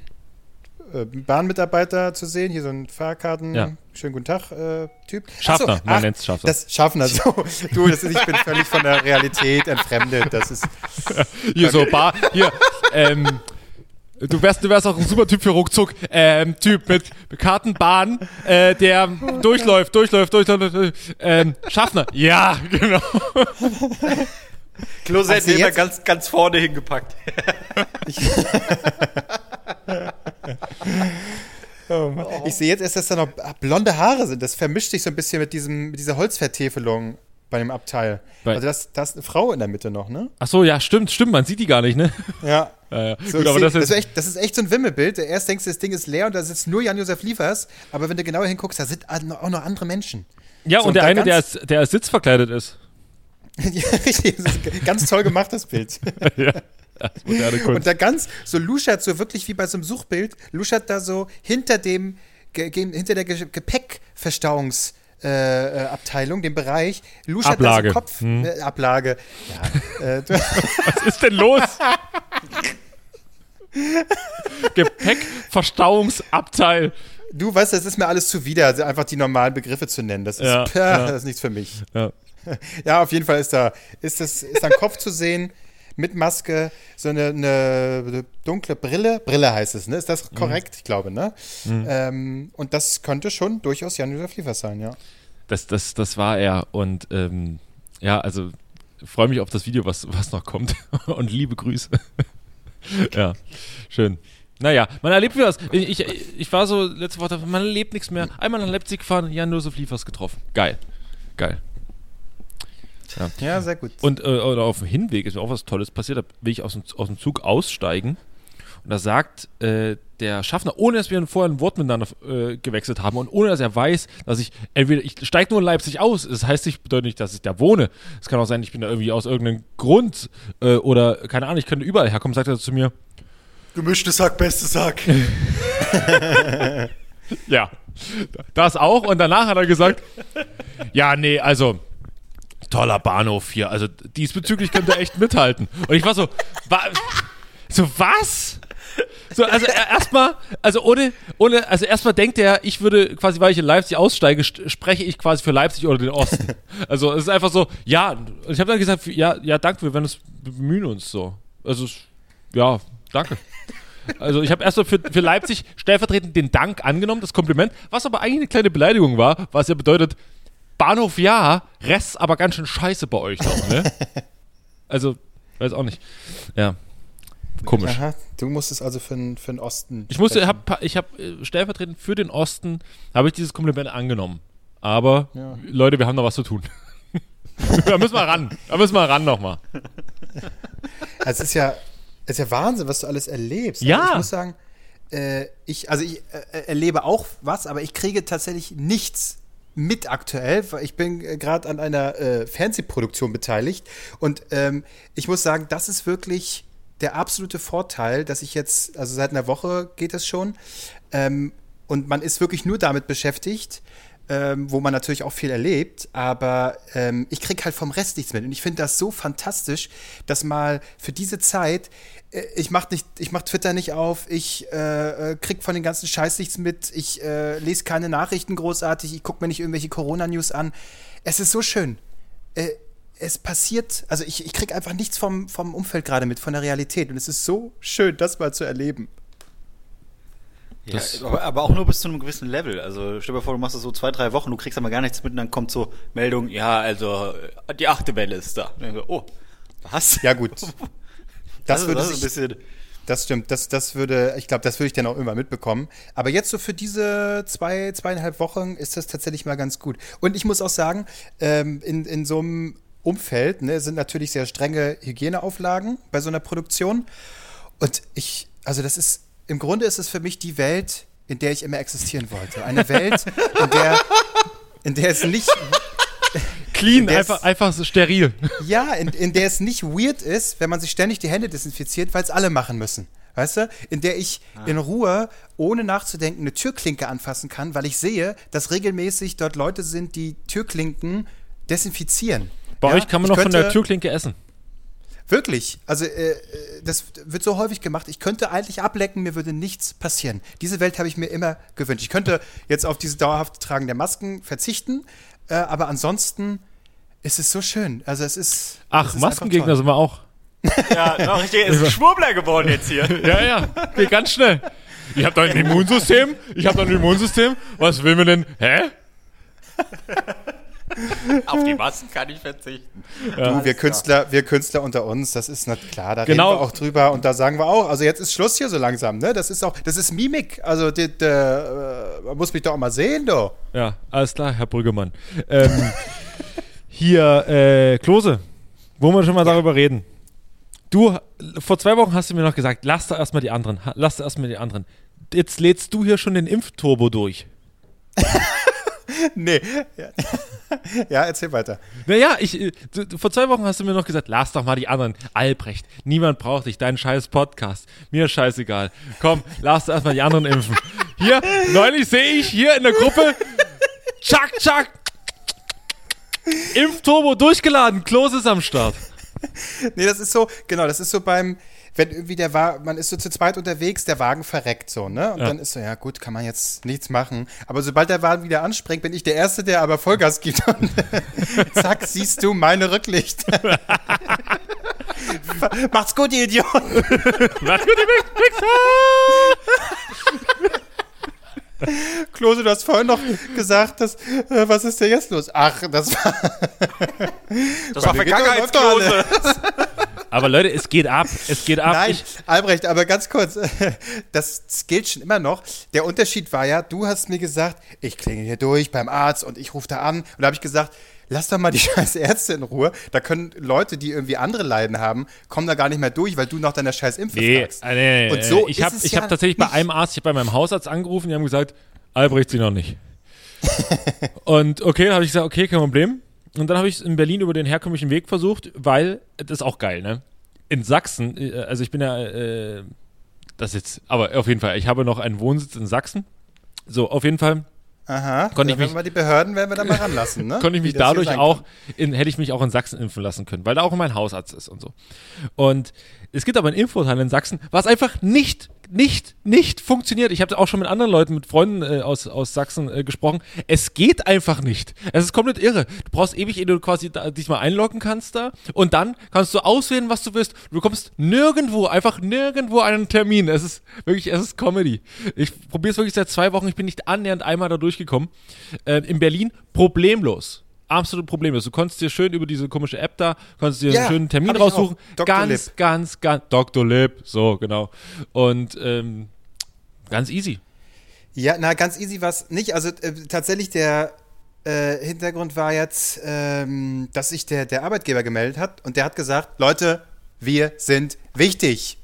[SPEAKER 1] äh, Bahnmitarbeiter zu sehen. Hier so ein Fahrkarten,
[SPEAKER 2] Ja.
[SPEAKER 1] schönen guten Tag, äh, Typ.
[SPEAKER 2] Schaffner,
[SPEAKER 1] Ach
[SPEAKER 2] man
[SPEAKER 1] ach,
[SPEAKER 2] nennt's Schaffner.
[SPEAKER 1] Das Schaffner, so. Du, das ist, ich bin völlig von der Realität entfremdet. Das ist,
[SPEAKER 2] Hier so Bar, hier, ähm, du wärst, du wärst auch ein super Typ für ruckzuck, ähm, Typ mit Kartenbahn, äh, der durchläuft, durchläuft, durchläuft, durch- ähm, Schaffner. Ja, genau.
[SPEAKER 3] Klosett
[SPEAKER 1] Also
[SPEAKER 3] ganz, ganz vorne hingepackt.
[SPEAKER 1] oh Mann. ich sehe jetzt erst, dass da noch blonde Haare sind. Das vermischt sich so ein bisschen mit, diesem, mit dieser Holzvertäfelung bei dem Abteil.
[SPEAKER 2] Bei-
[SPEAKER 1] also das, da ist eine Frau in der Mitte noch, ne?
[SPEAKER 2] Ach so, ja, stimmt, stimmt, man sieht die gar nicht, ne?
[SPEAKER 1] Ja.
[SPEAKER 2] Ja, ja.
[SPEAKER 1] So,
[SPEAKER 2] Gut,
[SPEAKER 1] ich
[SPEAKER 2] aber
[SPEAKER 1] seh,
[SPEAKER 2] das
[SPEAKER 1] das,
[SPEAKER 2] ist,
[SPEAKER 1] echt, das ist echt so ein Wimmelbild. Erst denkst du, das Ding ist leer und da sitzt nur Jan-Josef Liefers, aber wenn du genauer hinguckst, da sind auch noch andere Menschen.
[SPEAKER 2] ja,
[SPEAKER 1] so,
[SPEAKER 2] und der
[SPEAKER 1] da
[SPEAKER 2] eine, der als, der als Sitz verkleidet ist.
[SPEAKER 1] ja, richtig, das ganz toll gemachtes Bild.
[SPEAKER 2] ja, das moderne Kunst.
[SPEAKER 1] Und da ganz, so luschert so wirklich wie bei so einem Suchbild, luschert da so hinter dem, hinter der Ge- Gepäckverstauungs- äh, äh, Abteilung, dem Bereich, luschert
[SPEAKER 2] Ablage.
[SPEAKER 1] da so Kopf,
[SPEAKER 2] Hm.
[SPEAKER 1] äh, Ablage. Ja, äh,
[SPEAKER 2] Was ist denn los? Gepäckverstauungsabteil.
[SPEAKER 1] du weißt, das ist mir alles zuwider, also einfach die normalen Begriffe zu nennen. Das ist,
[SPEAKER 2] Ja,
[SPEAKER 1] pah,
[SPEAKER 2] ja.
[SPEAKER 1] das ist nichts für mich.
[SPEAKER 2] Ja.
[SPEAKER 1] Ja, auf jeden Fall ist da, ist das, ist da ein Kopf zu sehen mit Maske, so eine, eine dunkle Brille. Brille heißt es, ne? Ist das korrekt? Ich glaube, ne? Ähm, und das könnte schon durchaus Jan-Josef Liefers sein, ja.
[SPEAKER 2] Das, das, das war er. Und ähm, ja, also freue mich auf das Video, was, was noch kommt. Und liebe Grüße. ja, schön. Naja, man erlebt wieder was. Ich, ich, ich war so letzte Woche, man erlebt nichts mehr. Einmal nach Leipzig gefahren, Jan-Josef Liefers getroffen. Geil. Geil.
[SPEAKER 1] Ja, sehr gut.
[SPEAKER 2] Und äh, oder auf dem Hinweg ist mir auch was Tolles passiert. Da will ich aus dem, aus dem Zug aussteigen. Und da sagt äh, der Schaffner, ohne dass wir vorher ein Wort miteinander äh, gewechselt haben und ohne dass er weiß, dass ich entweder, ich steige nur in Leipzig aus. Das heißt nicht, bedeutet nicht, dass ich da wohne. Es kann auch sein, ich bin da irgendwie aus irgendeinem Grund äh, oder keine Ahnung, ich könnte überall herkommen, sagt er zu mir.
[SPEAKER 3] Gemischtes Hack, bestes Hack.
[SPEAKER 2] Ja, das auch. Und danach hat er gesagt, ja, nee, also toller Bahnhof hier. Also diesbezüglich könnt ihr echt mithalten. Und ich war so, wa so was? So, also er- erstmal, also ohne, ohne, also erstmal denkt er, ich würde quasi, weil ich in Leipzig aussteige, st- spreche ich quasi für Leipzig oder den Osten. Also es ist einfach so, ja, und ich habe dann gesagt, ja, ja, danke, wir werden wir bemühen uns so. Also es- ja, danke. Also ich habe erstmal für, für Leipzig stellvertretend den Dank angenommen, das Kompliment, was aber eigentlich eine kleine Beleidigung war, was ja bedeutet, Bahnhof ja, Rest aber ganz schön scheiße bei euch noch, ne? Also, weiß auch nicht. Ja. Komisch.
[SPEAKER 1] Aha, du musstest also für, den- für den Osten.
[SPEAKER 2] Ich musste,
[SPEAKER 1] sprechen.
[SPEAKER 2] hab, ich habe äh, stellvertretend für den Osten, habe ich dieses Kompliment angenommen. Aber,
[SPEAKER 1] Ja.
[SPEAKER 2] Leute, wir haben noch was zu tun. da müssen wir ran. Da müssen wir ran nochmal.
[SPEAKER 1] Also es ist ja, es ist ja Wahnsinn, was du alles erlebst.
[SPEAKER 2] Ja.
[SPEAKER 1] Also ich muss sagen, äh, ich, also ich äh, erlebe auch was, aber ich kriege tatsächlich nichts mit aktuell, weil ich bin äh, gerade an einer äh, Fernsehproduktion beteiligt. Und ähm, ich muss sagen, das ist wirklich der absolute Vorteil, dass ich jetzt, also seit einer Woche geht es schon, ähm, und man ist wirklich nur damit beschäftigt, ähm, wo man natürlich auch viel erlebt, aber ähm, ich krieg halt vom Rest nichts mit. Und ich finde das so fantastisch, dass mal für diese Zeit, ich mach nicht, ich mach Twitter nicht auf, ich äh, äh, krieg von den ganzen Scheiß nichts mit, ich äh, lese keine Nachrichten großartig, ich gucke mir nicht irgendwelche Corona-News an. Es ist so schön. Äh, es passiert, also ich, ich krieg einfach nichts vom, vom Umfeld gerade mit, von der Realität. Und es ist so schön, das mal zu erleben.
[SPEAKER 3] Ja, aber, auch nur bis zu einem gewissen Level. Also stell dir vor, du machst das so zwei, drei Wochen, du kriegst aber gar nichts mit und dann kommt so Meldung, ja, also äh, die achte Welle ist da. Und dann so, oh, was?
[SPEAKER 1] Ja, gut. Das,
[SPEAKER 3] ist-
[SPEAKER 1] würde
[SPEAKER 3] ein
[SPEAKER 1] sich,
[SPEAKER 3] bisschen.
[SPEAKER 1] das stimmt, das, das würde, ich glaube, das würde ich dann auch immer mitbekommen. Aber jetzt so für diese zwei, zweieinhalb Wochen ist das tatsächlich mal ganz gut. Und ich muss auch sagen, ähm, in, in so einem Umfeld ne, sind natürlich sehr strenge Hygieneauflagen bei so einer Produktion. Und ich, also das ist, im Grunde ist es für mich die Welt, in der ich immer existieren wollte. Eine Welt, in der, in der es nicht
[SPEAKER 2] Clean, einfach, einfach so steril.
[SPEAKER 1] Ja, in, in der es nicht weird ist, wenn man sich ständig die Hände desinfiziert, weil es alle machen müssen. weißt du, in der ich
[SPEAKER 3] Ah.
[SPEAKER 1] in Ruhe, ohne nachzudenken, eine Türklinke anfassen kann, weil ich sehe, dass regelmäßig dort Leute sind, die Türklinken desinfizieren.
[SPEAKER 2] Bei
[SPEAKER 1] Ja,
[SPEAKER 2] euch kann man
[SPEAKER 1] ich
[SPEAKER 2] noch von der Türklinke essen.
[SPEAKER 1] Wirklich, also äh, äh, das wird so häufig gemacht. Ich könnte eigentlich ablecken, mir würde nichts passieren. Diese Welt habe ich mir immer gewünscht. Ich könnte jetzt auf diese dauerhafte Tragen der Masken verzichten, äh, aber ansonsten ist es so schön. Also es ist. es
[SPEAKER 2] Ach,
[SPEAKER 1] ist einfach
[SPEAKER 2] Maskengegner sind wir auch.
[SPEAKER 3] Ja, noch richtig, ist ein Schwurbler geworden jetzt hier.
[SPEAKER 2] Ja, ja, geht ganz schnell. Ich habe doch ein Immunsystem. Ich habe doch ein Immunsystem. Was will mir denn? Hä?
[SPEAKER 3] Auf die Masken kann ich verzichten.
[SPEAKER 1] Du, wir Künstler, wir Künstler unter uns, das ist nicht klar, da
[SPEAKER 2] Genau.
[SPEAKER 1] reden wir auch drüber und da sagen wir auch, also jetzt ist Schluss hier so langsam, ne? Das ist auch, das ist Mimik. Also die, die, äh, man muss mich doch auch mal sehen, du.
[SPEAKER 2] Ja, alles klar, Herr Brüggemann. Ähm, hier, äh, Klose, wo wir schon mal darüber reden. Du, vor zwei Wochen hast du mir noch gesagt, lass da erstmal die anderen, lass da erstmal die anderen. Jetzt lädst du hier schon den Impfturbo durch.
[SPEAKER 1] Nee. Ja, ja erzähl weiter.
[SPEAKER 2] Naja, ich, äh, du, vor zwei Wochen hast du mir noch gesagt, lass doch mal die anderen. Albrecht, niemand braucht dich, deinen scheiß Podcast. Mir ist scheißegal. Komm, lass doch erstmal die anderen impfen. Hier, neulich sehe ich hier in der Gruppe, tschack, tschack, Impfturbo durchgeladen, Klose ist am Start.
[SPEAKER 1] Nee, das ist so, genau, das ist so beim, wenn irgendwie der Wagen, man ist so zu zweit unterwegs, der Wagen verreckt so, ne? Und
[SPEAKER 2] Ja.
[SPEAKER 1] dann ist so, ja gut, kann man jetzt nichts machen. Aber sobald der Wagen wieder anspringt, bin ich der Erste, der aber Vollgas gibt. Und zack, siehst du meine Rücklichter. Macht's gut, ihr Idioten.
[SPEAKER 2] Was für die Wichser!
[SPEAKER 1] Klose, du hast vorhin noch gesagt, dass, äh, was ist denn jetzt los? Ach, das war,
[SPEAKER 3] Das war
[SPEAKER 1] mir geht
[SPEAKER 2] Aber Leute, es geht ab, es geht ab.
[SPEAKER 1] Nein,
[SPEAKER 2] Ich,
[SPEAKER 1] Albrecht, aber ganz kurz, das gilt schon immer noch. Der Unterschied war ja, du hast mir gesagt, ich klingel hier durch beim Arzt und ich rufe da an. Und da habe ich gesagt, lass doch mal die scheiß Ärzte in Ruhe. Da können Leute, die irgendwie andere Leiden haben, kommen da gar nicht mehr durch, weil du nach deiner scheiß Impfe
[SPEAKER 2] nee,
[SPEAKER 1] fragst.
[SPEAKER 2] äh, nee, nee,
[SPEAKER 1] Und so
[SPEAKER 2] ich habe
[SPEAKER 1] ja
[SPEAKER 2] hab tatsächlich bei
[SPEAKER 1] nicht.
[SPEAKER 2] einem Arzt, ich habe bei meinem Hausarzt angerufen, die haben gesagt, Albrecht sie noch nicht. und okay, habe ich gesagt, okay, kein Problem. Und dann habe ich es in Berlin über den herkömmlichen Weg versucht, weil, das ist auch geil, ne? In Sachsen, äh, also ich bin ja, äh, das jetzt, aber auf jeden Fall, ich habe noch einen Wohnsitz in Sachsen. So, auf jeden Fall
[SPEAKER 1] Aha,
[SPEAKER 2] Konnte ich mich-
[SPEAKER 1] wir die Behörden werden wir da mal ranlassen, ne?
[SPEAKER 2] konnte ich mich dadurch auch, in, hätte ich mich auch in Sachsen impfen lassen können, weil da auch mein Hausarzt ist und so. Und es gibt aber ein Infoteil in Sachsen, was einfach nicht, nicht, nicht funktioniert. Ich habe auch schon mit anderen Leuten, mit Freunden äh, aus, aus Sachsen äh, gesprochen. Es geht einfach nicht. Es ist komplett irre. Du brauchst ewig, ehe du quasi da, dich mal einloggen kannst da und dann kannst du auswählen, was du willst. Du bekommst nirgendwo, einfach nirgendwo einen Termin. Es ist wirklich, es ist Comedy. Ich probiere es wirklich seit zwei Wochen. Ich bin nicht annähernd einmal da durchgekommen. Äh, in Berlin problemlos. Absolut problemlos. Du konntest dir schön über diese komische App da, konntest dir
[SPEAKER 1] Ja,
[SPEAKER 2] einen schönen Termin raussuchen. Ganz,
[SPEAKER 1] Lip.
[SPEAKER 2] ganz, ganz, Dr. Lip, so, genau. Und ähm, ganz easy.
[SPEAKER 1] Ja, na, ganz easy was nicht. Also äh, tatsächlich der äh, Hintergrund war jetzt, ähm, dass sich der, der Arbeitgeber gemeldet hat und der hat gesagt, Leute, wir sind wichtig.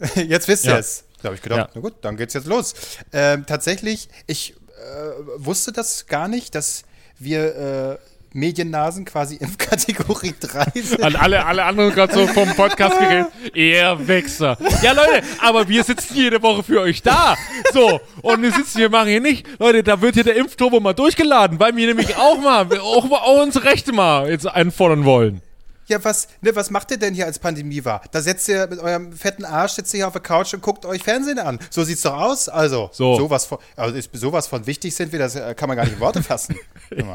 [SPEAKER 1] jetzt wisst ihr
[SPEAKER 2] Ja.
[SPEAKER 1] es. Da habe ich gedacht,
[SPEAKER 2] Ja.
[SPEAKER 1] na gut, dann geht's jetzt los. Ähm, tatsächlich, ich äh, wusste das gar nicht, dass wir äh, Mediennasen quasi in Kategorie 3 sind.
[SPEAKER 2] An alle, alle anderen gerade so vom Podcast geredet. Ihr Wichser. Ja, Leute, aber wir sitzen jede Woche für euch da. So, und wir sitzen hier, machen hier nicht. Leute, da wird hier der Impfturbo mal durchgeladen, weil wir nämlich auch mal, auch, mal- auch unsere Rechte mal jetzt einfordern wollen.
[SPEAKER 1] Ja, was, ne, was macht ihr denn hier als Pandemie war? Da setzt ihr mit eurem fetten Arsch, sitzt ihr hier auf der Couch und guckt euch Fernsehen an. So sieht's doch aus. Also,
[SPEAKER 2] So.
[SPEAKER 1] sowas von, also ist sowas von wichtig sind wir, das äh, kann man gar nicht in Worte fassen.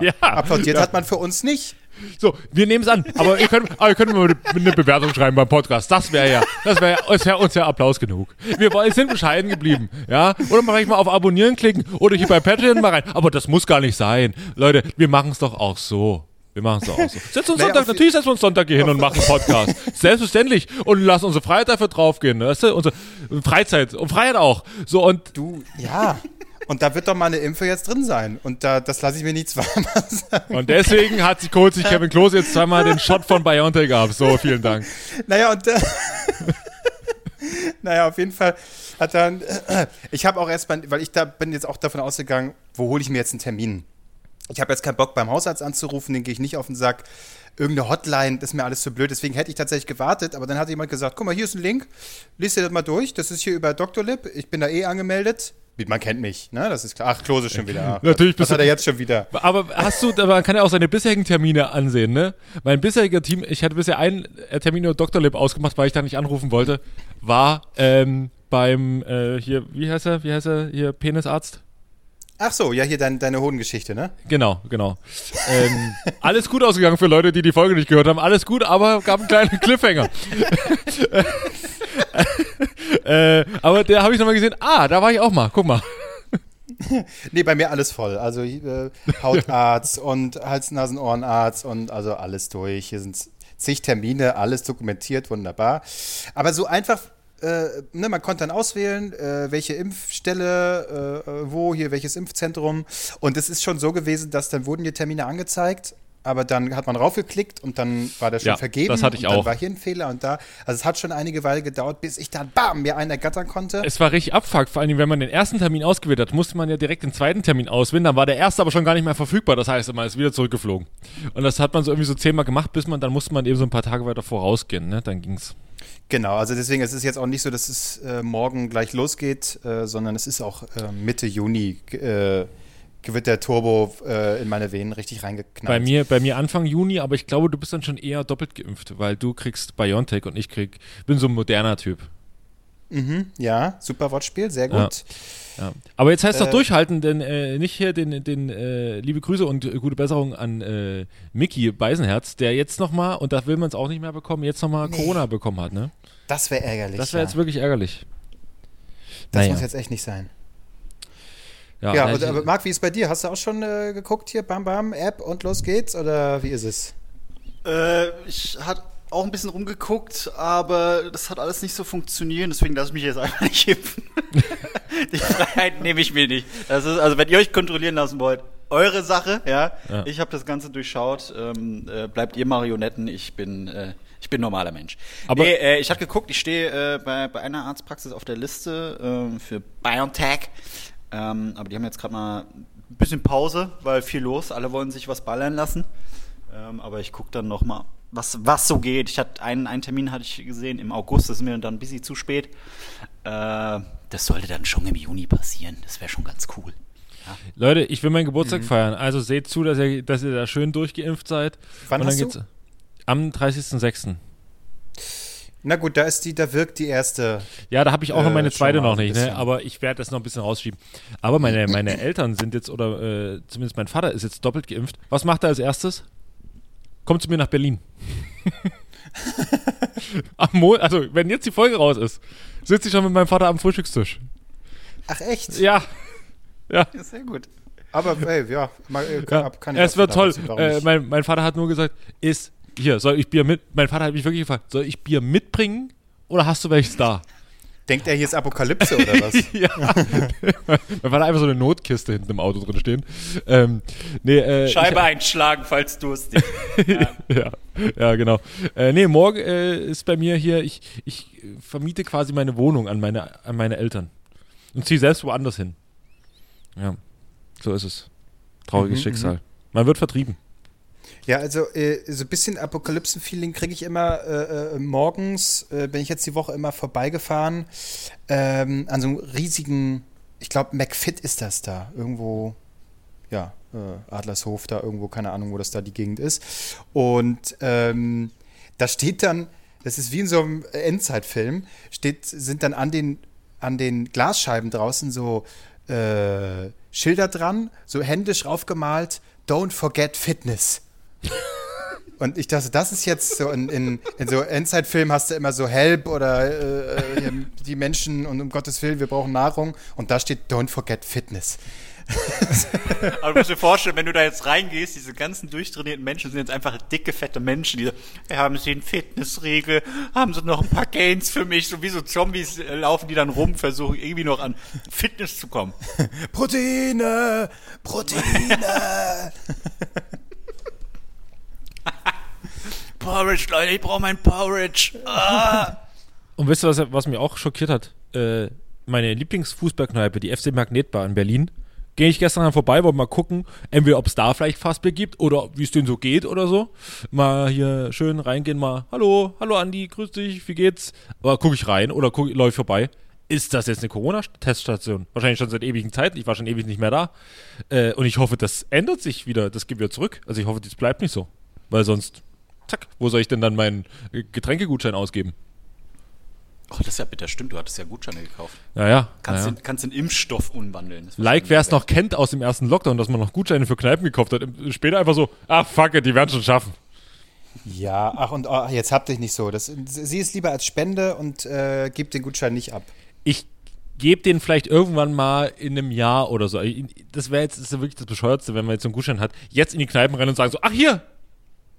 [SPEAKER 2] Ja.
[SPEAKER 1] Applaudiert
[SPEAKER 2] Ja.
[SPEAKER 1] hat man für uns nicht.
[SPEAKER 2] So, wir nehmen es an. Aber ihr könnt, aber ihr könnt mal eine Bewertung schreiben beim Podcast. Das wäre ja, das wäre ja, wär uns ja Applaus genug. Wir sind bescheiden geblieben, ja? Oder mal vielleicht mal auf Abonnieren klicken oder hier bei Patreon mal rein. Aber das muss gar nicht sein. Leute, wir machen es doch auch so. Wir machen es auch so. Setzen uns
[SPEAKER 1] Naja,
[SPEAKER 2] Sonntag, natürlich setzen wir uns Sonntag hier hin und machen einen Podcast. Selbstverständlich. Und lassen unsere Freiheit dafür draufgehen. Weißt du? Unsere Freizeit und Freiheit auch. So, und
[SPEAKER 1] Du, ja. Und da wird doch mal eine Impfe jetzt drin sein. Und da, das lasse ich mir nicht zweimal sagen.
[SPEAKER 2] Und deswegen hat sich holt sich Kevin Klose jetzt zweimal den Shot von BioNTech ab. So, vielen Dank.
[SPEAKER 1] Naja, und äh, naja, auf jeden Fall hat dann, ich habe auch erstmal, weil ich da bin jetzt auch davon ausgegangen, wo hole ich mir jetzt einen Termin? Ich habe jetzt keinen Bock beim Hausarzt anzurufen, den gehe ich nicht auf den Sack. Irgendeine Hotline, das ist mir alles zu blöd. Deswegen hätte ich tatsächlich gewartet, aber dann hat jemand gesagt: Guck mal, hier ist ein Link, lies dir das mal durch. Das ist hier über Dr. Lib. Ich bin da eh angemeldet. Man kennt mich, ne? Das ist klar. Ach, Klose schon wieder. Ach,
[SPEAKER 2] Natürlich
[SPEAKER 1] Was hat er jetzt schon wieder?
[SPEAKER 2] Aber hast du, man kann ja auch seine bisherigen Termine ansehen, ne? Mein bisheriger Team, ich hatte bisher einen Termin über Dr. Lib ausgemacht, weil ich da nicht anrufen wollte, war ähm, beim, äh, hier, wie heißt er, wie heißt er, hier, Penisarzt?
[SPEAKER 1] Ach so, ja, hier dein, deine Hodengeschichte, ne?
[SPEAKER 2] Genau, genau. ähm, alles gut ausgegangen für Leute, die die Folge nicht gehört haben. Alles gut, aber gab einen kleinen Cliffhanger. äh, aber der habe ich nochmal gesehen. Ah, da war ich auch mal. Guck mal.
[SPEAKER 1] nee, bei mir alles voll. Also äh, Hautarzt und Hals-Nasen-Ohrenarzt und also alles durch. Hier sind zig Termine, alles dokumentiert, wunderbar. Aber so einfach äh, ne, man konnte dann auswählen, äh, welche Impfstelle, äh, äh, wo, hier welches Impfzentrum. Und es ist schon so gewesen, dass dann wurden die Termine angezeigt, aber dann hat man raufgeklickt und dann war der schon
[SPEAKER 2] Ja,
[SPEAKER 1] vergeben.
[SPEAKER 2] das hatte ich
[SPEAKER 1] und dann
[SPEAKER 2] auch.
[SPEAKER 1] war hier ein Fehler und da. Also es hat schon einige Weile gedauert, bis ich dann bam, mir einen ergattern konnte.
[SPEAKER 2] Es war richtig abfuck, vor allem wenn man den ersten Termin ausgewählt hat, musste man ja direkt den zweiten Termin auswählen, dann war der erste aber schon gar nicht mehr verfügbar, das heißt, man ist wieder zurückgeflogen. Und das hat man so irgendwie so zehnmal gemacht, bis man, dann musste man eben so ein paar Tage weiter vorausgehen, ne, dann ging's.
[SPEAKER 1] Genau, also deswegen es ist jetzt auch nicht so, dass es äh, morgen gleich losgeht, äh, sondern es ist auch äh, Mitte Juni äh, wird der Turbo äh, in meine Venen richtig reingeknallt.
[SPEAKER 2] Bei mir, bei mir Anfang Juni, aber ich glaube, du bist dann schon eher doppelt geimpft, weil du kriegst BioNTech und ich krieg, bin so ein moderner Typ.
[SPEAKER 1] Mhm, ja, super Wortspiel, sehr gut.
[SPEAKER 2] Ja. Aber jetzt heißt doch
[SPEAKER 1] Äh,
[SPEAKER 2] durchhalten, denn äh, nicht hier den, den äh, liebe Grüße und äh, gute Besserung an äh, Mickey Beisenherz, der jetzt nochmal, und da will man es auch nicht mehr bekommen, jetzt nochmal
[SPEAKER 1] Nee.
[SPEAKER 2] Corona bekommen hat, ne?
[SPEAKER 1] Das wäre ärgerlich.
[SPEAKER 2] Das wäre
[SPEAKER 1] ja.
[SPEAKER 2] jetzt wirklich ärgerlich.
[SPEAKER 1] Das
[SPEAKER 2] Naja.
[SPEAKER 1] muss jetzt echt nicht sein.
[SPEAKER 2] Ja,
[SPEAKER 1] Ja, aber, aber Marc, wie ist bei dir? Hast du auch schon äh, geguckt hier, Bam Bam, App und los geht's? Oder wie ist es?
[SPEAKER 3] Äh, ich hatte auch ein bisschen rumgeguckt, aber das hat alles nicht so funktioniert, deswegen lasse ich mich jetzt einfach nicht impfen. Die Freiheit nehme ich mir nicht. Das ist, also wenn ihr euch kontrollieren lassen wollt, eure Sache, ja.
[SPEAKER 2] Ja.
[SPEAKER 3] Ich habe das Ganze durchschaut. Ähm, äh, bleibt ihr Marionetten, ich bin, äh, ich bin normaler Mensch.
[SPEAKER 2] Aber-
[SPEAKER 3] nee, äh, ich habe geguckt, ich stehe äh, bei, bei einer Arztpraxis auf der Liste ähm, für BioNTech. Ähm, aber die haben jetzt gerade mal ein bisschen Pause, weil viel los. Alle wollen sich was ballern lassen. Ähm, aber ich gucke dann noch mal, was, was so geht. Ich hatte einen, einen Termin hatte ich gesehen im August, das ist mir dann ein bisschen zu spät. Äh, das sollte dann schon im Juni passieren. Das wäre schon ganz cool.
[SPEAKER 2] Leute, ich will meinen Geburtstag
[SPEAKER 1] Mhm.
[SPEAKER 2] feiern, also seht zu, dass ihr, dass ihr da schön durchgeimpft seid.
[SPEAKER 1] Wann
[SPEAKER 2] und dann
[SPEAKER 1] hast du?
[SPEAKER 2] geht's am 30.06.
[SPEAKER 1] Na gut, da ist die, da wirkt die erste.
[SPEAKER 2] Ja, da habe ich auch noch
[SPEAKER 1] Äh,
[SPEAKER 2] meine zweite noch nicht, ne? aber ich werde das noch ein bisschen rausschieben. Aber meine, meine Eltern sind jetzt, oder äh, zumindest mein Vater ist jetzt doppelt geimpft. Was macht er als erstes? Kommt zu mir nach Berlin. am Mo also, wenn jetzt die Folge raus ist, sitze ich schon mit meinem Vater am Frühstückstisch.
[SPEAKER 1] Ach echt?
[SPEAKER 2] Ja. Ja.
[SPEAKER 3] Ja, sehr gut.
[SPEAKER 1] Aber ey, ja, mal, äh,
[SPEAKER 2] ja.
[SPEAKER 1] kann ich
[SPEAKER 2] es wird toll. Äh, mein, mein Vater hat nur gesagt, ist, hier, soll ich Bier mit, mein Vater hat mich wirklich gefragt, soll ich Bier mitbringen oder hast du welches da?
[SPEAKER 1] Denkt er, hier ist Apokalypse oder was?
[SPEAKER 2] ja. mein Vater hat einfach so eine Notkiste hinten im Auto drin stehen. Ähm, nee, äh,
[SPEAKER 3] Scheibe einschlagen, falls durstig. ja.
[SPEAKER 2] ja, ja, genau. Äh, nee, morgen äh, ist bei mir hier, ich, ich vermiete quasi meine Wohnung an meine, an meine Eltern. Und ziehe selbst woanders hin. Ja, so ist es. Trauriges
[SPEAKER 1] Mhm,
[SPEAKER 2] Schicksal. Man wird vertrieben.
[SPEAKER 1] Ja, also äh, so ein bisschen Apokalypsen-Feeling kriege ich immer äh, äh, morgens, äh, bin ich jetzt die Woche immer vorbeigefahren, ähm, an so einem riesigen, ich glaube, McFit ist das da, irgendwo, ja, äh, Adlershof da, irgendwo, keine Ahnung, wo das da die Gegend ist. Und ähm, da steht dann, das ist wie in so einem Endzeitfilm, steht, sind dann an den, an den Glasscheiben draußen so äh, Schilder dran, so händisch raufgemalt, Don't forget Fitness. Und ich dachte, das ist jetzt so in, in, in so Endzeitfilmen hast du immer so Help oder äh, hier, die Menschen und um Gottes Willen, wir brauchen Nahrung. Und da steht Don't forget Fitness.
[SPEAKER 3] Aber du musst dir vorstellen, wenn du da jetzt reingehst, diese ganzen durchtrainierten Menschen sind jetzt einfach dicke, fette Menschen, die so, "Ja, haben sie einen Fitnessriegel, haben sie noch ein paar Gains für mich, so wie so Zombies äh, laufen die dann rum, versuchen irgendwie noch an Fitness zu kommen.
[SPEAKER 1] Proteine! Proteine!
[SPEAKER 3] Porridge, Leute, ich brauche mein Porridge. Ah.
[SPEAKER 2] Und wisst ihr, was, was mich auch schockiert hat? Äh, meine Lieblingsfußballkneipe, die FC Magnetbar in Berlin, Gehe ich gestern vorbei, wollte mal gucken, entweder ob es da vielleicht Fassbier gibt oder wie es denen so geht oder so. Mal hier schön reingehen, mal, hallo, hallo Andi, grüß dich, wie geht's? Aber gucke ich rein oder guck, läufe vorbei. Ist das jetzt eine Corona-Teststation? Wahrscheinlich schon seit ewigen Zeiten. Ich war schon ewig nicht mehr da. Äh, und ich hoffe, das ändert sich wieder. Das geht wieder zurück. Also ich hoffe, das bleibt nicht so. Weil sonst, zack, wo soll ich denn dann meinen Getränkegutschein ausgeben?
[SPEAKER 3] Oh, das ist ja bitter. Stimmt, du hattest ja Gutscheine gekauft.
[SPEAKER 2] Ja, ja.
[SPEAKER 3] Kannst,
[SPEAKER 2] ja,
[SPEAKER 3] Den, kannst den Impfstoff umwandeln.
[SPEAKER 2] Like, wer es noch kennt aus dem ersten Lockdown, dass man noch Gutscheine für Kneipen gekauft hat. Später einfach so, ah, fuck it, die werden schon schaffen.
[SPEAKER 1] Ja, ach und oh, jetzt habt dich nicht so. Das, sie ist lieber als Spende und äh, gibt den Gutschein nicht ab.
[SPEAKER 2] Ich gebe den vielleicht irgendwann mal in einem Jahr oder so. Das wäre jetzt das wirklich das Bescheuertste, wenn man jetzt so einen Gutschein hat. Jetzt in die Kneipen rennen und sagen so, ach hier,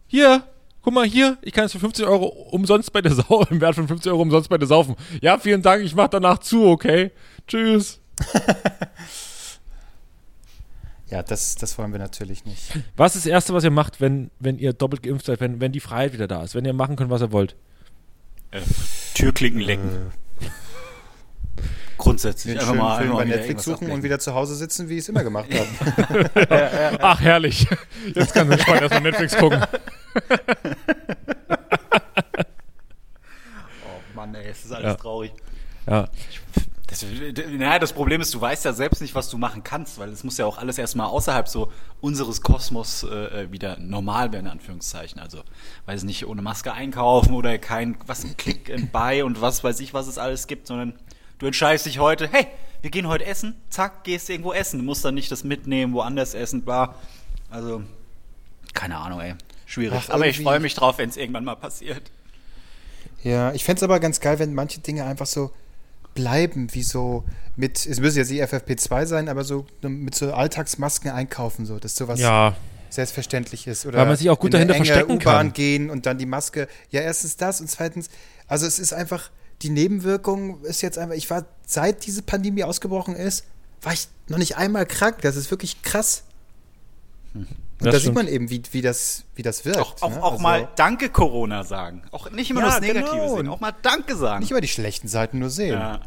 [SPEAKER 2] hier, guck mal hier, ich kann jetzt für 50 Euro umsonst bei dir saufen, im Wert von 50 Euro umsonst bei dir saufen. Ja, vielen Dank, ich mach danach zu, okay? Tschüss.
[SPEAKER 1] ja, das, das wollen wir natürlich nicht.
[SPEAKER 2] Was ist das Erste, was ihr macht, wenn, wenn ihr doppelt geimpft seid, wenn, wenn die Freiheit wieder da ist, wenn ihr machen könnt, was ihr wollt?
[SPEAKER 3] Äh, Türklicken lecken. Äh. Grundsätzlich.
[SPEAKER 1] Einfach mal, Film bei Netflix suchen ablenken. und wieder zu Hause sitzen, wie ich es immer gemacht habe.
[SPEAKER 2] Ach, herrlich. Jetzt kann man spannend erstmal Netflix gucken.
[SPEAKER 3] oh Mann, ey, es ist alles ja. traurig.
[SPEAKER 2] Ja.
[SPEAKER 3] Das, naja, das Problem ist, du weißt ja selbst nicht, was du machen kannst, weil es muss ja auch alles erstmal außerhalb so unseres Kosmos äh, wieder normal werden, in Anführungszeichen. Also, weiß nicht, ohne Maske einkaufen oder kein, was, Klick and Buy und was weiß ich, was es alles gibt, sondern du entscheidest dich heute, hey, wir gehen heute essen, zack, gehst irgendwo essen. Du musst dann nicht das mitnehmen, woanders essen, bla. Also, keine Ahnung, ey. Schwierig. Ach, aber ich freue mich drauf, wenn es irgendwann mal passiert.
[SPEAKER 1] Ja, ich fände es aber ganz geil, wenn manche Dinge einfach so bleiben, wie so mit, es müssen jetzt nicht FFP2 sein, aber so mit so Alltagsmasken einkaufen, so, dass sowas
[SPEAKER 2] ja.
[SPEAKER 1] selbstverständlich ist. Oder
[SPEAKER 2] Weil man sich auch gut dahinter verstecken kann.
[SPEAKER 1] gehen und dann die Maske. Ja, erstens das und zweitens, also es ist einfach, die Nebenwirkung ist jetzt einfach, ich war, seit diese Pandemie ausgebrochen ist, war ich noch nicht einmal krank. Das ist wirklich krass. Hm. Und das da stimmt. sieht man eben, wie, wie, das, wie das wirkt.
[SPEAKER 3] Auch, auch, ne? auch also, mal Danke Corona sagen. Auch nicht immer ja, nur das Negative genau. sehen, auch mal Danke sagen.
[SPEAKER 1] Nicht immer die schlechten Seiten nur sehen.
[SPEAKER 2] Ja,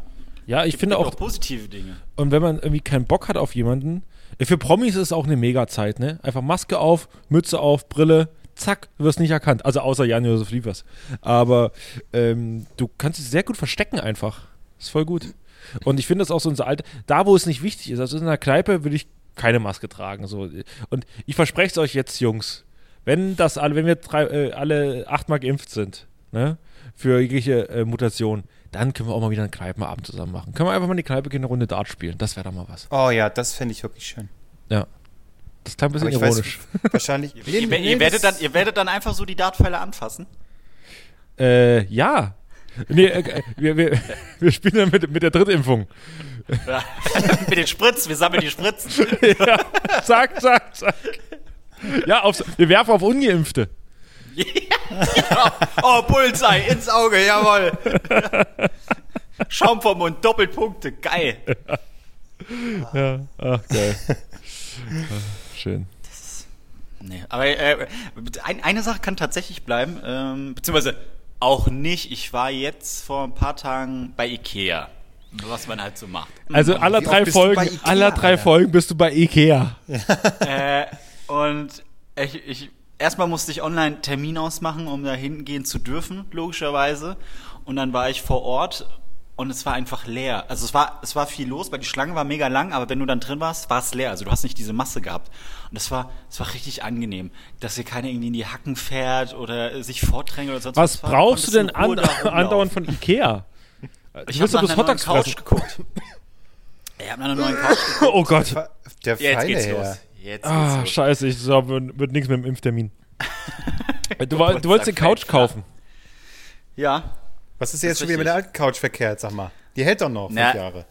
[SPEAKER 2] ja ich finde auch, auch
[SPEAKER 3] positive Dinge.
[SPEAKER 2] Und wenn man irgendwie keinen Bock hat auf jemanden, für Promis ist es auch eine Mega-Zeit, ne? Einfach Maske auf, Mütze auf, Brille, zack, du wirst nicht erkannt. Also außer Jan-Josef Liefers. Aber ähm, du kannst dich sehr gut verstecken einfach. Ist voll gut. Und ich finde das auch so unser Alter, da wo es nicht wichtig ist, also in einer Kneipe würde ich keine Maske tragen. So. Und ich verspreche es euch jetzt, Jungs, wenn das alle, wenn wir drei, äh, alle achtmal geimpft sind, ne, für jegliche äh, Mutation, dann können wir auch mal wieder einen Kneipenabend zusammen machen. Können wir einfach mal in die Kneipe gehen, eine Runde Dart spielen. Das wäre doch mal was.
[SPEAKER 1] Oh ja, das fände ich wirklich schön.
[SPEAKER 2] Ja. Das klang ein bisschen ironisch.
[SPEAKER 1] Weiß, wahrscheinlich.
[SPEAKER 3] ihr, ihr, ihr, werdet dann, ihr werdet dann einfach so die Dartpfeile anfassen?
[SPEAKER 2] Äh, ja. Nee, äh, wir, wir, wir spielen dann mit, mit der Drittimpfung.
[SPEAKER 3] Ja. mit den Spritzen, wir sammeln die Spritzen.
[SPEAKER 2] ja, zack, zack, zack. Ja, aufs, wir werfen auf Ungeimpfte.
[SPEAKER 3] Ja, genau. Oh, Bullseye, ins Auge, jawohl. Schaum vom Mund, Doppelpunkte, geil.
[SPEAKER 2] Ja, ach, geil. Schön.
[SPEAKER 3] nee, aber äh, ein, eine Sache kann tatsächlich bleiben, ähm, beziehungsweise auch nicht. Ich war jetzt vor ein paar Tagen bei Ikea. Was man halt so macht.
[SPEAKER 2] Also aller drei Folgen, Ikea, aller drei Alter? Folgen bist du bei Ikea.
[SPEAKER 3] äh, und ich, ich, erstmal musste ich online einen Termin ausmachen, um da hingehen zu dürfen, logischerweise. Und dann war ich vor Ort und es war einfach leer. Also es war, es war viel los, weil die Schlange war mega lang, aber wenn du dann drin warst, war es leer. Also du hast nicht diese Masse gehabt. Und das war, es war richtig angenehm, dass hier keiner irgendwie in die Hacken fährt oder sich vordrängt oder sonst
[SPEAKER 2] was. Was brauchst du denn an, andauernd von Ikea?
[SPEAKER 3] Ich habe nach einer neuen Couch geguckt. Ich habe nach einer neuen Couch geguckt.
[SPEAKER 2] Oh Gott.
[SPEAKER 1] Der feine Jetzt geht's Herr. los.
[SPEAKER 2] Jetzt ah, los. scheiße, ich glaube, wird, wird nichts mit dem Impftermin. du, du wolltest eine Couch kaufen.
[SPEAKER 3] Ja,
[SPEAKER 1] was ist jetzt schon wieder mit der alten Couch verkehrt, sag mal? Die hält doch noch fünf Na, Jahre.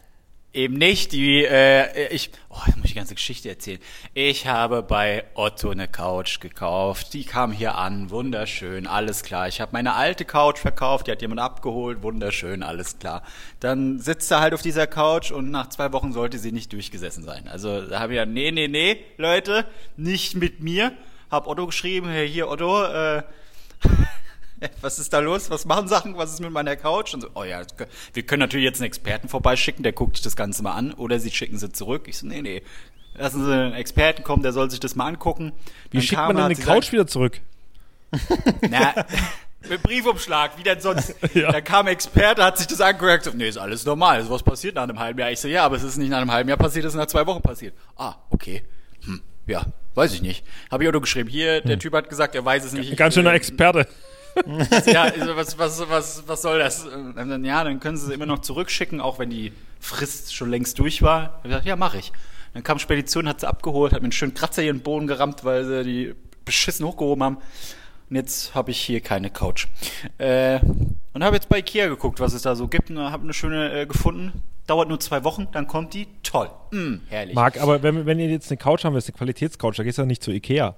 [SPEAKER 3] Eben nicht. Die, äh, ich, oh, jetzt muss ich die ganze Geschichte erzählen. Ich habe bei Otto eine Couch gekauft. Die kam hier an, wunderschön, alles klar. Ich habe meine alte Couch verkauft, die hat jemand abgeholt, wunderschön, alles klar. Dann sitzt er halt auf dieser Couch und nach zwei Wochen sollte sie nicht durchgesessen sein. Also da habe ich ja, nee, nee, nee, Leute, nicht mit mir. Hab Otto geschrieben, hey, hier Otto, äh, was ist da los? Was machen Sachen? Was ist mit meiner Couch? Und so, oh ja, wir können natürlich jetzt einen Experten vorbeischicken, der guckt sich das Ganze mal an, oder sie schicken sie zurück. Ich so, nee, nee, lassen Sie einen Experten kommen, der soll sich das mal angucken.
[SPEAKER 2] Wie
[SPEAKER 3] Dann
[SPEAKER 2] schickt man denn
[SPEAKER 3] sie
[SPEAKER 2] Couch
[SPEAKER 3] gesagt,
[SPEAKER 2] wieder zurück?
[SPEAKER 3] Na, mit Briefumschlag, wie denn sonst.
[SPEAKER 2] Ja.
[SPEAKER 3] Da kam ein Experte, hat sich das angeguckt gesagt, nee, ist alles normal, sowas passiert nach einem halben Jahr. Ich so, ja, aber es ist nicht nach einem halben Jahr passiert, es ist nach zwei Wochen passiert. Ah, okay. Hm, ja, weiß ich nicht. Habe ich auch nur geschrieben, hier, der Typ hat gesagt, er weiß es nicht.
[SPEAKER 2] Hm. Ganz schöner
[SPEAKER 3] Äh,
[SPEAKER 2] Experte.
[SPEAKER 3] Ja, also was, was, was, was soll das? Und dann, ja, dann können sie sie immer noch zurückschicken, auch wenn die Frist schon längst durch war. Ich gesagt, ja, mache ich. Dann kam Spedition, hat sie abgeholt, hat mir einen schönen Kratzer hier in den Boden gerammt, weil sie die beschissen hochgehoben haben. Und jetzt habe ich hier keine Couch. Äh, und habe jetzt bei Ikea geguckt, was es da so gibt und habe eine schöne äh, gefunden. Dauert nur zwei Wochen, dann kommt die. Toll. Mm, herrlich.
[SPEAKER 2] Marc, aber wenn, wenn ihr jetzt eine Couch haben willst, eine Qualitätscouch, da gehst du doch nicht zu Ikea.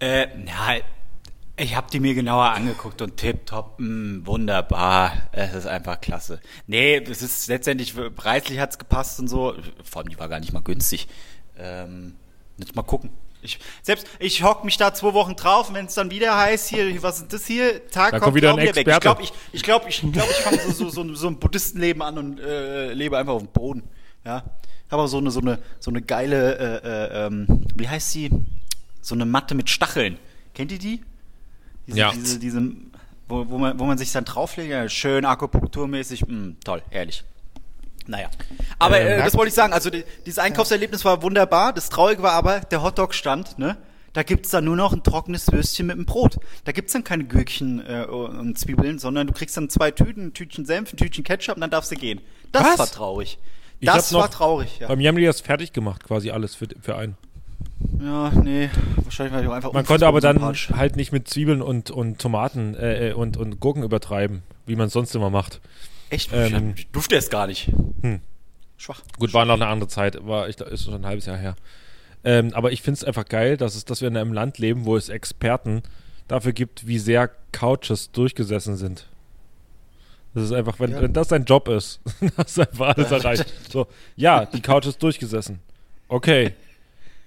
[SPEAKER 3] Äh, na, ich habe die mir genauer angeguckt und tipptopp, mh, wunderbar. Es ist einfach klasse. Nee, es ist letztendlich, preislich hat's gepasst und so. Vor allem, die war gar nicht mal günstig. Ähm, jetzt mal gucken. Ich, selbst, ich hock mich da zwei Wochen drauf und wenn es dann wieder heißt, hier, was ist das hier? Tag
[SPEAKER 2] Da kommt wieder ein
[SPEAKER 3] auch weg. Ich
[SPEAKER 2] Experte.
[SPEAKER 3] glaube, ich, ich, glaub, ich, glaub, ich fange so, so, so, so ein Buddhistenleben an und äh, lebe einfach auf dem Boden. Ja. Aber so eine, so eine, so eine geile, äh, äh, ähm, wie heißt sie? So eine Matte mit Stacheln. Kennt ihr die? Diese,
[SPEAKER 2] Ja.
[SPEAKER 3] Diese, diese, wo, wo, man, wo man sich dann drauflegt, ja, schön akupunkturmäßig, mh, toll, herrlich. Naja. Aber
[SPEAKER 2] Ähm,
[SPEAKER 3] äh, das wollte ich sagen, also die, dieses Einkaufserlebnis war wunderbar. Das Traurige war aber, der Hotdog-Stand, ne? Da gibt's dann nur noch ein trockenes Würstchen mit dem Brot. Da gibt's dann keine Gürkchen äh, und Zwiebeln, sondern du kriegst dann zwei Tüten, ein Tütchen Senf, ein Tütchen Ketchup und dann darfst du gehen. Das
[SPEAKER 2] Was?
[SPEAKER 3] war traurig.
[SPEAKER 2] Ich
[SPEAKER 3] Das
[SPEAKER 2] hab noch
[SPEAKER 3] war traurig, ja.
[SPEAKER 2] Beim Yamli das fertig gemacht, quasi alles für, für einen.
[SPEAKER 3] Ja, nee, wahrscheinlich war ich auch einfach
[SPEAKER 2] Man konnte aber dann halt nicht mit Zwiebeln und, und Tomaten äh, äh, und, und Gurken übertreiben, wie man es sonst immer macht.
[SPEAKER 3] Echt?
[SPEAKER 2] ähm,
[SPEAKER 3] ich durfte es gar nicht.
[SPEAKER 2] Hm.
[SPEAKER 3] Schwach.
[SPEAKER 2] Gut, war noch eine andere Zeit, war ich ist schon ein halbes Jahr her. Ähm, aber ich finde es einfach geil, dass, es, dass wir in einem Land leben, wo es Experten dafür gibt, wie sehr Couches durchgesessen sind. Das ist einfach, wenn,
[SPEAKER 3] Ja.
[SPEAKER 2] wenn das dein Job ist, hast du einfach alles erreicht. So, ja, die Couch ist durchgesessen. Okay.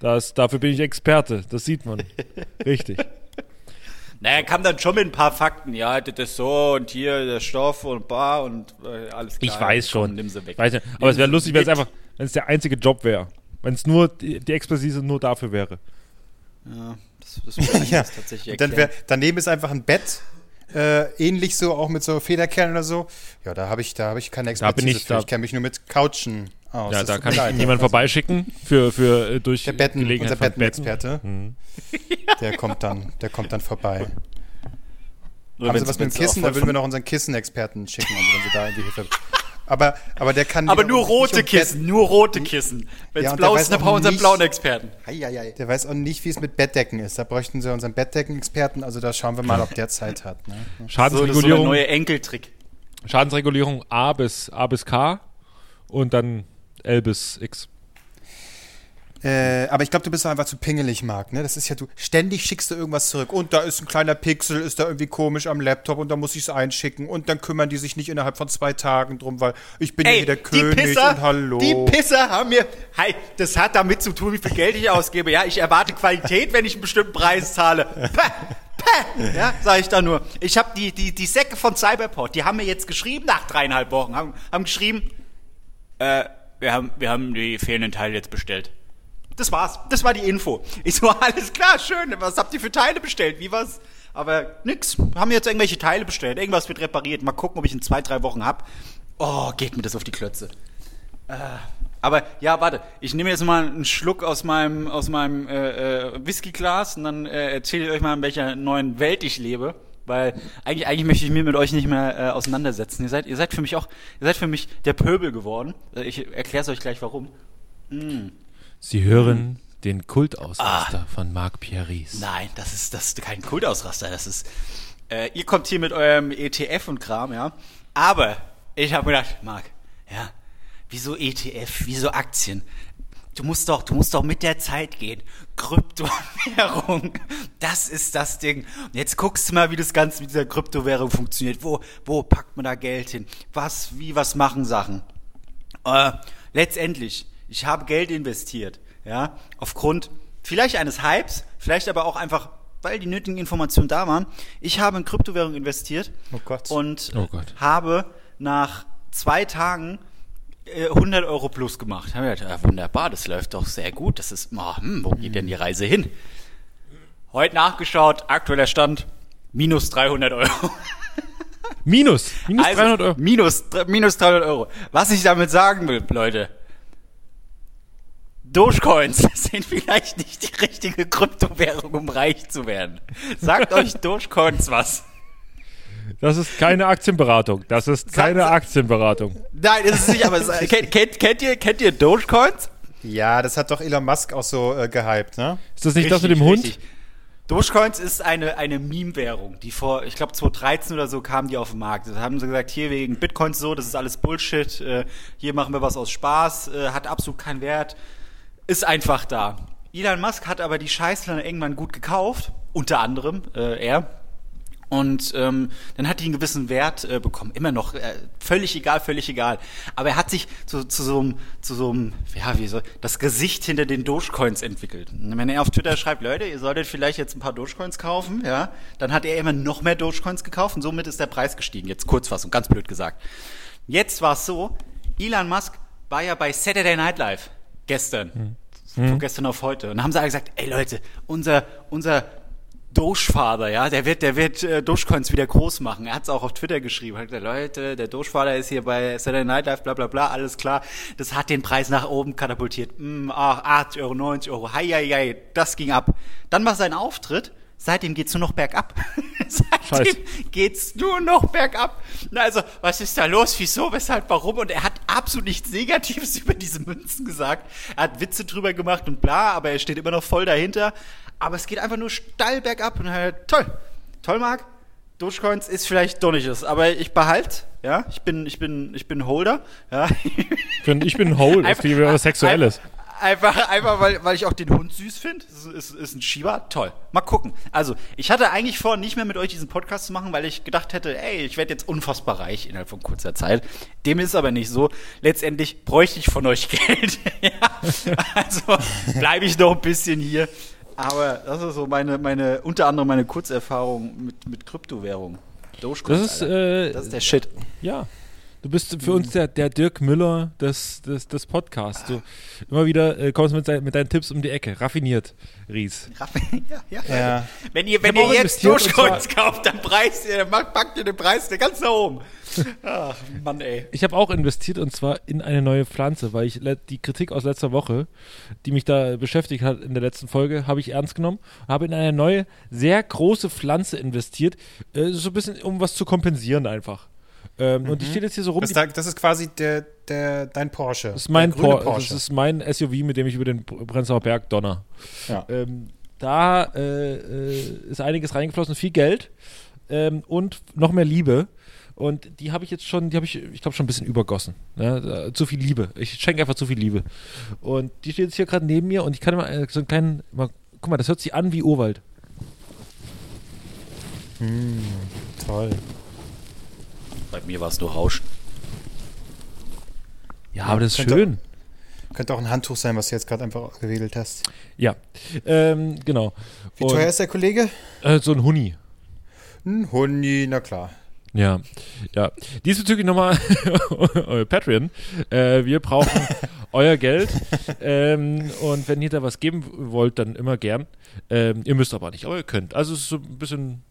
[SPEAKER 2] Das, dafür bin ich Experte, das sieht man. Richtig.
[SPEAKER 3] Naja, kam dann schon mit ein paar Fakten. Ja, das ist so und hier der Stoff und bar und äh, alles klar.
[SPEAKER 2] Ich weiß
[SPEAKER 3] Komm,
[SPEAKER 2] schon.
[SPEAKER 3] Nimm sie weg.
[SPEAKER 2] Weiß nicht. Aber
[SPEAKER 3] Nimm
[SPEAKER 2] es wäre lustig, wenn es einfach, wenn es der einzige Job wäre. Wenn es nur die, die Expertise nur dafür wäre.
[SPEAKER 3] Ja, das, das würde ich
[SPEAKER 1] Ja.
[SPEAKER 3] jetzt tatsächlich
[SPEAKER 1] Und dann wär, daneben ist einfach ein Bett, äh, ähnlich so, auch mit so Federkernen oder so. Ja, da habe ich, da habe ich keine Expertise
[SPEAKER 2] bin ich
[SPEAKER 1] für.
[SPEAKER 2] da-
[SPEAKER 1] Ich kenne mich nur mit Couchen aus.
[SPEAKER 2] Ja,
[SPEAKER 1] Das
[SPEAKER 2] da kann
[SPEAKER 1] leid.
[SPEAKER 2] jemand vorbeischicken für, für äh, durch
[SPEAKER 1] Der Betten,
[SPEAKER 2] Gelegenheit
[SPEAKER 1] unser Bettenexperte,
[SPEAKER 2] Mhm.
[SPEAKER 1] der kommt dann, der kommt dann vorbei.
[SPEAKER 3] Oder
[SPEAKER 1] Haben Sie was mit dem Kissen? Da würden wir noch unseren Kissenexperten schicken, also wenn Sie da irgendwie Hilfe. Aber, aber der kann.
[SPEAKER 3] Aber nur rote
[SPEAKER 1] um
[SPEAKER 3] Kissen, nur rote Kissen. Wenn
[SPEAKER 1] Ja,
[SPEAKER 3] es
[SPEAKER 1] und
[SPEAKER 3] blau
[SPEAKER 1] der
[SPEAKER 3] ist,
[SPEAKER 1] weiß
[SPEAKER 3] dann
[SPEAKER 1] auch
[SPEAKER 3] brauchen wir unseren
[SPEAKER 1] nicht-
[SPEAKER 3] blauen Experten.
[SPEAKER 1] Bett. Der weiß auch nicht, wie es mit Bettdecken ist. Da bräuchten Sie unseren Bettdeckenexperten. Also da schauen wir mal, ob der Zeit hat. Ne?
[SPEAKER 3] So, das ist so der
[SPEAKER 2] Schadensregulierung,
[SPEAKER 3] neue Enkeltrick.
[SPEAKER 2] Schadensregulierung A bis, A bis K und dann L bis X.
[SPEAKER 1] Äh, aber ich glaube, du bist einfach zu pingelig, Marc. Ne? Das ist ja du. Ständig schickst du irgendwas zurück. Und da ist ein kleiner Pixel, ist da irgendwie komisch am Laptop und da muss ich es einschicken. Und dann kümmern die sich nicht innerhalb von zwei Tagen drum, weil ich bin ja hier der König und hallo.
[SPEAKER 3] die Pisser haben mir, hi, das hat damit zu tun, wie viel Geld ich ausgebe. Ja, ich erwarte Qualität, wenn ich einen bestimmten Preis zahle. Pah, pah, ja, sag ich da nur. Ich habe die, die, die Säcke von Cyberport, die haben mir jetzt geschrieben nach dreieinhalb Wochen, haben, haben geschrieben, äh, wir haben, wir haben die fehlenden Teile jetzt bestellt. Das war's. Das war die Info. Ich so, alles klar, schön. Was habt ihr für Teile bestellt? Wie was? Aber nix. Haben jetzt irgendwelche Teile bestellt. Irgendwas wird repariert. Mal gucken, ob ich in zwei, drei Wochen hab. Oh, geht mir das auf die Klötze. Äh, aber ja, warte. Ich nehme jetzt mal einen Schluck aus meinem aus meinem äh, äh, Whiskyglas und dann äh, erzähle ich euch mal, in welcher neuen Welt ich lebe. Weil eigentlich, eigentlich möchte ich mich mit euch nicht mehr äh, auseinandersetzen. Ihr seid, ihr seid für mich auch, ihr seid für mich der Pöbel geworden. Äh, Ich erkläre es euch gleich warum.
[SPEAKER 2] Sie hören den Kultausraster
[SPEAKER 3] Ah.
[SPEAKER 2] von Marc Pieris.
[SPEAKER 3] Nein, das ist, das ist kein Kultausraster. Das ist, äh, ihr kommt hier mit eurem ETF und Kram, ja. Aber ich habe gedacht, Marc, ja, wieso ETF, wieso Aktien? Du musst doch, du musst doch mit der Zeit gehen. Kryptowährung, das ist das Ding. Und jetzt guckst du mal, wie das Ganze mit dieser Kryptowährung funktioniert. Wo, wo packt man da Geld hin? Was, wie, was machen Sachen? Äh, letztendlich, ich habe Geld investiert, ja, aufgrund vielleicht eines Hypes, vielleicht aber auch einfach, weil die nötigen Informationen da waren. Ich habe in Kryptowährung investiert
[SPEAKER 1] Oh Gott.
[SPEAKER 3] und
[SPEAKER 2] Oh Gott.
[SPEAKER 3] habe nach zwei Tagen 100 Euro plus gemacht. Haben wir gedacht, ja, wunderbar, das läuft doch sehr gut. Das ist, oh, hm, wo geht denn die Reise hin? Heute nachgeschaut, aktueller Stand, minus 300 Euro.
[SPEAKER 2] Minus. Minus
[SPEAKER 3] Also,
[SPEAKER 2] 300 Euro.
[SPEAKER 3] Minus, minus 300 Euro. Was ich damit sagen will, Leute. Dogecoins sind vielleicht nicht die richtige Kryptowährung, um reich zu werden. Sagt euch Dogecoins was.
[SPEAKER 2] Das ist keine Aktienberatung. Das ist keine Aktienberatung.
[SPEAKER 3] Nein, das ist nicht, aber es, kennt, kennt, kennt, ihr, kennt ihr Dogecoins?
[SPEAKER 1] Ja, das hat doch Elon Musk auch so äh, gehypt, ne?
[SPEAKER 2] Ist das nicht das mit
[SPEAKER 3] Richtig,
[SPEAKER 2] dem Hund?
[SPEAKER 3] richtig. Dogecoins ist eine, eine Meme-Währung, die vor, ich glaube 2013 oder so kam die auf den Markt. Da haben sie gesagt, hier wegen Bitcoins so, das ist alles Bullshit, äh, hier machen wir was aus Spaß, äh, hat absolut keinen Wert, ist einfach da. Elon Musk hat aber die Scheiße dann irgendwann gut gekauft, unter anderem äh, er. Und ähm, dann hat die einen gewissen Wert äh, bekommen. Immer noch, äh, völlig egal, völlig egal. Aber er hat sich zu, zu so einem, zu so einem, ja, wie soll, das Gesicht hinter den Dogecoins entwickelt. Und wenn er auf Twitter schreibt, Leute, ihr solltet vielleicht jetzt ein paar Dogecoins kaufen, ja, dann hat er immer noch mehr Dogecoins gekauft und somit ist der Preis gestiegen. Jetzt Kurzfassung, ganz blöd gesagt. Jetzt war es so, Elon Musk war ja bei Saturday Night Live gestern. Von gestern auf heute. Und dann haben sie alle gesagt, ey Leute, unser, unser Dogefather, ja, der wird, der wird äh, Dogecoins wieder groß machen. Er hat es auch auf Twitter geschrieben. Hat gesagt, Leute, der Dogefather ist hier bei Saturday Night Live, bla bla bla, alles klar. Das hat den Preis nach oben katapultiert. Mm, ach, 80 Euro, 90 Euro, hei, hei, hei, das ging ab. Dann war sein Auftritt. Seitdem geht's nur noch bergab. Seitdem
[SPEAKER 2] Scheiße.
[SPEAKER 3] geht's nur noch bergab. Na, also, was ist da los? Wieso? Weshalb? Warum? Und er hat absolut nichts Negatives über diese Münzen gesagt. Er hat Witze drüber gemacht und bla, aber er steht immer noch voll dahinter. Aber es geht einfach nur steil bergab und halt, toll. Toll, Marc. Dogecoins ist vielleicht doch nicht das, aber ich behalte, ja, ich bin, ich bin, ich bin Holder, ja.
[SPEAKER 2] Ich bin, ich bin Hole, das klingt wie was Sexuelles.
[SPEAKER 3] Einfach, einfach weil, weil ich auch den Hund süß finde. Das ist, ist ein Shiba. Toll. Mal gucken. Also, ich hatte eigentlich vor, nicht mehr mit euch diesen Podcast zu machen, weil ich gedacht hätte, ey, ich werde jetzt unfassbar reich innerhalb von kurzer Zeit. Dem ist aber nicht so. Letztendlich bräuchte ich von euch Geld. ja. Also bleibe ich noch ein bisschen hier. Aber das ist so meine, meine, unter anderem meine Kurzerfahrung mit, mit Kryptowährung. Dogecoin.
[SPEAKER 2] Das ist, äh,
[SPEAKER 3] das ist der Shit.
[SPEAKER 2] Ja. Du bist für uns der, der Dirk Müller des, des, des Podcasts. Du immer wieder äh, kommst mit, dein, mit deinen Tipps um die Ecke. Raffiniert, Ries.
[SPEAKER 3] Ja, ja.
[SPEAKER 1] Ja.
[SPEAKER 3] Wenn ihr, wenn ihr jetzt
[SPEAKER 2] und
[SPEAKER 3] Dogecoins kauft, dann preist ihr, dann macht- packt ihr den Preis ganz nach oben. Ach, Mann, ey.
[SPEAKER 2] Ich habe auch investiert und zwar in eine neue Pflanze, weil ich die Kritik aus letzter Woche, die mich da beschäftigt hat in der letzten Folge, habe ich ernst genommen. Habe in eine neue, sehr große Pflanze investiert, äh, so ein bisschen, um was zu kompensieren einfach. Ähm, Und die steht jetzt hier so rum.
[SPEAKER 1] Das, das ist quasi der, der, dein Porsche.
[SPEAKER 2] das ist mein Por das ist mein SUV, mit dem ich über den Prenzlauer Berg donner.
[SPEAKER 1] Ja.
[SPEAKER 2] Ähm, da äh, äh, ist einiges reingeflossen, viel Geld ähm, und noch mehr Liebe. Und die habe ich jetzt schon, die habe ich, ich glaube, schon ein bisschen übergossen. Ne? Äh, Zu viel Liebe. Ich schenke einfach zu viel Liebe. Und die steht jetzt hier gerade neben mir und ich kann mal äh, so einen kleinen, mal, guck mal, das hört sich an wie Urwald.
[SPEAKER 1] Toll.
[SPEAKER 3] Bei mir war es nur Rauschen.
[SPEAKER 2] Ja, aber das ist
[SPEAKER 1] könnte-
[SPEAKER 2] schön.
[SPEAKER 1] Könnte auch ein Handtuch sein, was du jetzt gerade einfach gewedelt hast.
[SPEAKER 2] Ja, ähm, genau.
[SPEAKER 1] Wie
[SPEAKER 2] Und,
[SPEAKER 1] teuer ist der Kollege?
[SPEAKER 2] Äh, so ein Huni.
[SPEAKER 1] Ein Hundi, na klar.
[SPEAKER 2] Ja, ja. Diesbezüglich nochmal euer Patreon. Äh, wir brauchen euer Geld. Ähm, und wenn ihr da was geben wollt, dann immer gern. Ähm, ihr müsst aber nicht, aber ihr könnt. Also es ist so ein bisschen.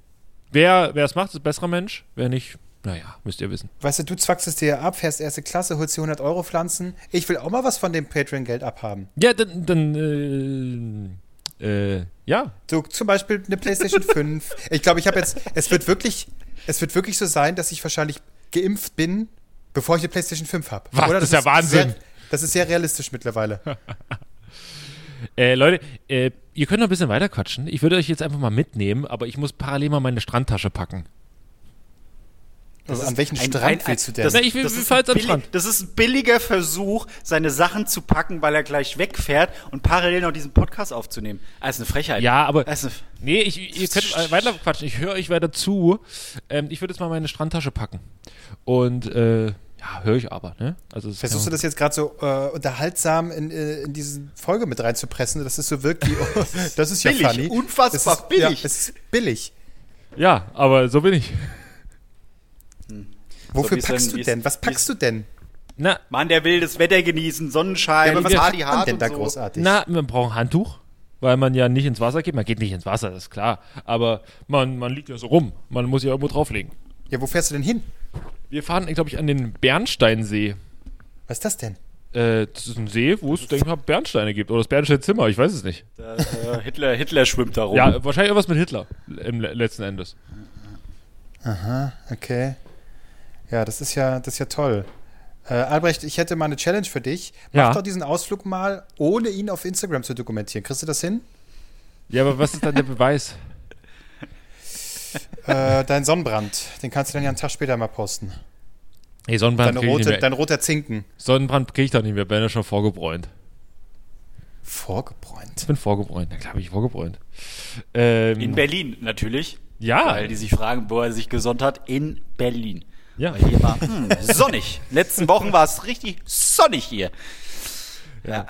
[SPEAKER 2] Wer wer es macht, ist ein besserer Mensch. Wer nicht, naja, müsst ihr wissen.
[SPEAKER 1] Weißt du, du zwackst es dir ab, fährst erste Klasse, holst dir 100 Euro Pflanzen. Ich will auch mal was von dem Patreon-Geld abhaben.
[SPEAKER 2] Ja, dann, dann äh, äh, ja.
[SPEAKER 1] So zum Beispiel eine PlayStation 5. Ich glaube, ich habe jetzt, es wird wirklich, es wird wirklich so sein, dass ich wahrscheinlich geimpft bin, bevor ich eine PlayStation 5 habe.
[SPEAKER 2] Was? Das ist ja Wahnsinn.
[SPEAKER 1] Sehr, das ist sehr realistisch mittlerweile.
[SPEAKER 2] Äh, Leute, äh, ihr könnt noch ein bisschen weiter quatschen. Ich würde euch jetzt einfach mal mitnehmen, aber ich muss parallel mal meine Strandtasche packen.
[SPEAKER 1] Also
[SPEAKER 3] ist
[SPEAKER 1] an welchen
[SPEAKER 3] ein-
[SPEAKER 1] Strand
[SPEAKER 3] ein-
[SPEAKER 1] willst du denn?
[SPEAKER 2] Das- Na, ich will-
[SPEAKER 3] das ist ein
[SPEAKER 2] am Strand.
[SPEAKER 3] das ist ein billiger Versuch, seine Sachen zu packen, weil er gleich wegfährt und parallel noch diesen Podcast aufzunehmen. Also eine Frechheit.
[SPEAKER 2] Ja, aber.
[SPEAKER 3] Das ist eine,
[SPEAKER 2] Nee, ich, ihr könnt äh, weiter quatschen. Ich höre euch weiter zu. Ähm, ich würde jetzt mal meine Strandtasche packen. Und, äh, ja, höre ich aber, ne? Also,
[SPEAKER 1] Versuchst du das jetzt gerade so äh, unterhaltsam in, äh, in diese Folge mit reinzupressen, dass es so wirkt wie, oh, das ist ja
[SPEAKER 3] Billig,
[SPEAKER 1] funny.
[SPEAKER 3] unfassbar
[SPEAKER 1] das ist,
[SPEAKER 3] billig.
[SPEAKER 1] Ja, es ist billig.
[SPEAKER 2] Ja, aber so bin ich.
[SPEAKER 1] Wofür
[SPEAKER 3] ist
[SPEAKER 1] packst
[SPEAKER 3] denn-
[SPEAKER 1] du denn? Was packst du denn?
[SPEAKER 2] Na,
[SPEAKER 3] Mann, der will das Wetter genießen, Sonnenschein,
[SPEAKER 1] Ja, aber was man
[SPEAKER 3] hart
[SPEAKER 1] denn
[SPEAKER 3] und
[SPEAKER 1] da
[SPEAKER 3] so.
[SPEAKER 1] großartig?
[SPEAKER 2] na, man braucht ein Handtuch, weil man ja nicht ins Wasser geht. Man geht nicht ins Wasser, das ist klar. Aber man, man liegt ja so rum. Man muss ja irgendwo drauflegen.
[SPEAKER 1] Ja, wo fährst du denn hin?
[SPEAKER 2] Wir fahren, glaube ich, an den Bernsteinsee.
[SPEAKER 1] Was ist das denn?
[SPEAKER 2] Äh, das ist ein See, wo es, denke ich mal, Bernsteine gibt. Oder das Bernsteinzimmer, ich weiß es nicht.
[SPEAKER 3] Da, äh, Hitler, Hitler schwimmt da rum.
[SPEAKER 2] Ja, wahrscheinlich irgendwas mit Hitler im le- letzten Endes.
[SPEAKER 1] Aha, okay. Ja, das ist ja, das ist ja toll. Äh, Albrecht, ich hätte mal eine Challenge für dich. Mach
[SPEAKER 2] Ja.
[SPEAKER 1] doch diesen Ausflug mal, ohne ihn auf Instagram zu dokumentieren. Kriegst du das hin?
[SPEAKER 2] Ja, aber was ist dann der Beweis?
[SPEAKER 1] äh, dein Sonnenbrand, den kannst du dann ja einen Tag später mal posten.
[SPEAKER 2] Hey, Sonnenbrand
[SPEAKER 1] Deine
[SPEAKER 2] kriege ich nicht
[SPEAKER 1] rote,
[SPEAKER 2] mehr.
[SPEAKER 1] dein roter Zinken.
[SPEAKER 2] Sonnenbrand kriege ich doch nicht mehr, bin ja schon vorgebräunt.
[SPEAKER 1] Vorgebräunt.
[SPEAKER 2] Ich bin vorgebräunt. Na klar, bin ich vorgebräunt. Ähm,
[SPEAKER 3] In Berlin natürlich.
[SPEAKER 2] Ja.
[SPEAKER 3] Weil die sich fragen, wo er sich gesonnt hat. In Berlin.
[SPEAKER 2] Ja.
[SPEAKER 3] Weil hier war hm, sonnig. Letzten Wochen war es richtig sonnig hier. Ja.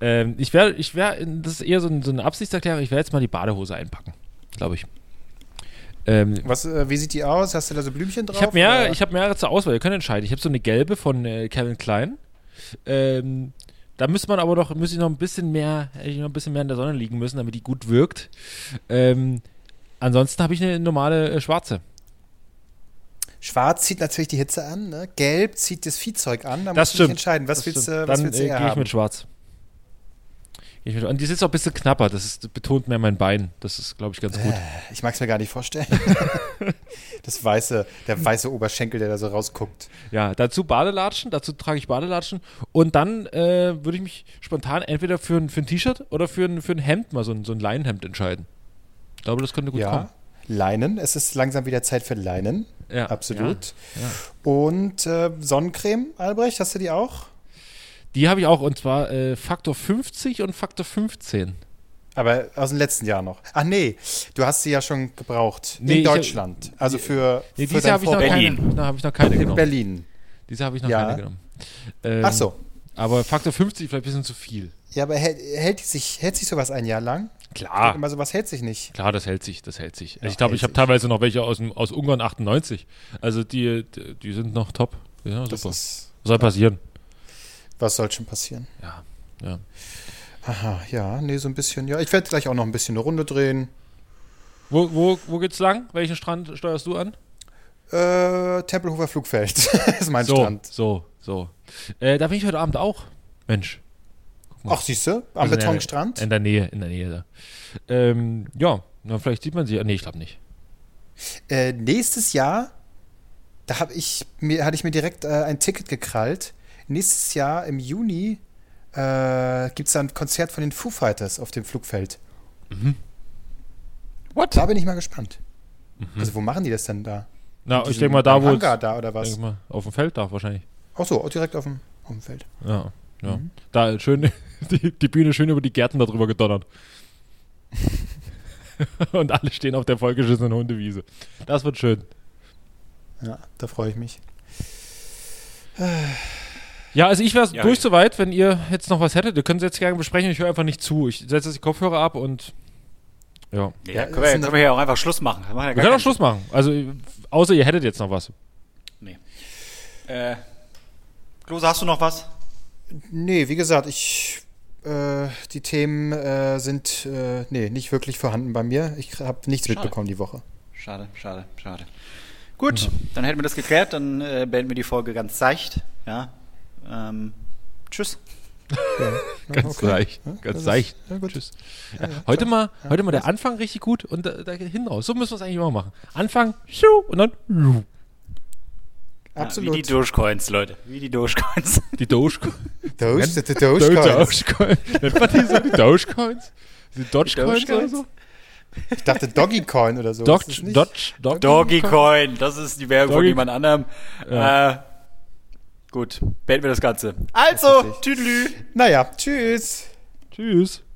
[SPEAKER 2] Ähm, ich werde, ich werde, das ist eher so, ein, so eine Absichtserklärung, ich werde jetzt mal die Badehose einpacken, glaube ich. Ähm,
[SPEAKER 1] Was, äh, wie sieht die aus? Hast du da so Blümchen drauf?
[SPEAKER 2] ich habe mehr,
[SPEAKER 1] oder?
[SPEAKER 2] ich habe mehrere zur Auswahl. Ihr könnt entscheiden. Ich habe so eine gelbe von äh, Calvin Klein. Ähm, da müsste man aber noch, müsste ich noch ein bisschen mehr, hätte ich noch ein bisschen mehr in der Sonne liegen müssen, damit die gut wirkt. Ähm, ansonsten habe ich eine normale äh, schwarze.
[SPEAKER 1] Schwarz zieht natürlich die Hitze an, ne? Gelb zieht das Viehzeug an. Da
[SPEAKER 2] Das
[SPEAKER 1] musst du dich
[SPEAKER 2] stimmt.
[SPEAKER 1] entscheiden. Was
[SPEAKER 2] Das
[SPEAKER 1] willst, du, was
[SPEAKER 2] Dann
[SPEAKER 1] willst du
[SPEAKER 2] äh, gehe ich mit schwarz. Geh ich mit, und die sitzt auch ein bisschen knapper. Das, ist, betont mehr mein Bein. Das ist, glaube ich, ganz gut.
[SPEAKER 1] Ich mag es mir gar nicht vorstellen. das weiße, der weiße Oberschenkel, der da so rausguckt.
[SPEAKER 2] Ja, dazu Badelatschen, dazu trage ich Badelatschen und dann äh, würde ich mich spontan entweder für ein, für ein T-Shirt oder für ein, für ein Hemd, mal so ein, so ein Leinenhemd entscheiden. Ich glaube, das könnte gut
[SPEAKER 1] ja.
[SPEAKER 2] kommen.
[SPEAKER 1] Leinen. Es ist langsam wieder Zeit für Leinen.
[SPEAKER 2] Ja,
[SPEAKER 1] Absolut.
[SPEAKER 2] Ja, ja.
[SPEAKER 1] Und äh, Sonnencreme, Albrecht, hast du die auch?
[SPEAKER 2] Die habe ich auch und zwar äh, Faktor 50 und Faktor 15.
[SPEAKER 1] Aber aus dem letzten Jahr noch. Ach nee, du hast sie ja schon gebraucht.
[SPEAKER 2] Nee,
[SPEAKER 1] in
[SPEAKER 2] ich hab-
[SPEAKER 1] Deutschland. also für,
[SPEAKER 2] Nee,
[SPEAKER 1] für
[SPEAKER 2] diese habe ich, noch keine-
[SPEAKER 3] Berlin.
[SPEAKER 2] da habe ich noch keine
[SPEAKER 1] In
[SPEAKER 2] genommen.
[SPEAKER 1] Berlin.
[SPEAKER 2] Diese habe ich noch
[SPEAKER 1] Ja.
[SPEAKER 2] keine genommen. Ähm,
[SPEAKER 1] Ach so.
[SPEAKER 2] Aber Faktor 50 vielleicht ein bisschen zu viel.
[SPEAKER 1] Ja, aber hält, hält, sich, hält sich sowas ein Jahr lang?
[SPEAKER 2] Klar.
[SPEAKER 1] Immer sowas hält sich nicht.
[SPEAKER 2] Klar, das hält sich, das hält sich.
[SPEAKER 1] Ja,
[SPEAKER 2] ich glaube, ich habe teilweise noch welche aus, aus Ungarn 98. Also die, die, sind noch top. Ja,
[SPEAKER 1] Das
[SPEAKER 2] super.
[SPEAKER 1] ist,
[SPEAKER 2] Was soll passieren?
[SPEAKER 1] was soll schon passieren?
[SPEAKER 2] Ja, ja.
[SPEAKER 1] Aha, ja, nee, so ein bisschen. Ja, ich werde gleich auch noch ein bisschen eine Runde drehen.
[SPEAKER 2] Wo, wo, wo geht's lang? Welchen Strand steuerst du an?
[SPEAKER 1] Äh, Tempelhofer Flugfeld ist mein
[SPEAKER 2] so,
[SPEAKER 1] Strand.
[SPEAKER 2] so, so. Äh, da bin ich heute Abend auch. Mensch.
[SPEAKER 1] Ach, siehst du, am
[SPEAKER 2] Also in der-
[SPEAKER 1] Betonstrand.
[SPEAKER 2] In der Nähe, in der Nähe da. Ähm, ja, na, vielleicht sieht man sie. Nee, ich glaube nicht.
[SPEAKER 1] Äh, nächstes Jahr, da habe ich mir, hatte ich mir direkt äh, ein Ticket gekrallt. Nächstes Jahr im Juni äh, gibt es ein Konzert von den Foo Fighters auf dem Flugfeld.
[SPEAKER 3] What?
[SPEAKER 1] Da bin ich mal gespannt. Also wo machen die das denn da?
[SPEAKER 2] Na, ich denke mal, da wo.
[SPEAKER 1] Hangar da oder was?
[SPEAKER 2] mal, auf dem Feld da wahrscheinlich.
[SPEAKER 1] Ach so, direkt auf dem, auf dem Feld.
[SPEAKER 2] Ja, ja.
[SPEAKER 1] Mhm.
[SPEAKER 2] Da schön, die, die Bühne schön über die Gärten darüber gedonnert. Und alle stehen auf der vollgeschissenen Hundewiese. Das wird schön.
[SPEAKER 1] Ja, da freue ich mich.
[SPEAKER 2] Ja, also ich wäre
[SPEAKER 3] Ja,
[SPEAKER 2] durch soweit, wenn ihr jetzt noch was hättet. Ihr könnt es jetzt gerne besprechen. Ich höre einfach nicht zu. Ich setze jetzt die Kopfhörer ab und ja.
[SPEAKER 3] Ja,
[SPEAKER 1] Ja,
[SPEAKER 3] können, wir, können wir ja auch einfach Schluss machen. Wir, machen ja
[SPEAKER 2] Wir können auch Schluss machen. Also, außer ihr hättet jetzt noch was.
[SPEAKER 3] Nee. Äh, Klose, hast du noch was?
[SPEAKER 1] Nee, wie gesagt, ich äh, die Themen äh, sind äh, nee, nicht wirklich vorhanden bei mir. Ich habe nichts
[SPEAKER 3] Schade.
[SPEAKER 1] mitbekommen die Woche.
[SPEAKER 3] Schade, schade, schade. Gut, dann hätten wir das geklärt. Dann äh, beenden wir die Folge ganz seicht. Ja. Ähm, tschüss.
[SPEAKER 2] Ganz
[SPEAKER 1] okay.
[SPEAKER 2] leicht.
[SPEAKER 1] Ja,
[SPEAKER 2] Ganz
[SPEAKER 1] ist-
[SPEAKER 2] leicht.
[SPEAKER 1] Ja, gut.
[SPEAKER 2] Tschüss.
[SPEAKER 1] Ja, ja,
[SPEAKER 2] Heute mal,
[SPEAKER 1] Ja,
[SPEAKER 2] heute mal der? Anfang richtig gut und da, da hinten raus. So müssen wir es eigentlich immer machen. Anfang, und dann schuh.
[SPEAKER 3] Ja,
[SPEAKER 1] Absolut.
[SPEAKER 3] wie die Dogecoins, Leute. Wie die Dogecoins.
[SPEAKER 2] die Doge.
[SPEAKER 1] Doge, die Dogecoins.
[SPEAKER 2] Dogecoins. Nennt man die so? Die Dogecoins? Die Dogecoins oder
[SPEAKER 3] Dogecoins?
[SPEAKER 2] so?
[SPEAKER 1] Ich dachte Doggycoin oder so. Nicht?
[SPEAKER 2] Dodge, Dodge,
[SPEAKER 3] Dogecoin, das ist die Werbung von jemand anderem.
[SPEAKER 2] Ja.
[SPEAKER 3] Äh, gut, beenden wir das Ganze. Also. Tüdelü.
[SPEAKER 1] Naja, tschüss.
[SPEAKER 2] Tschüss.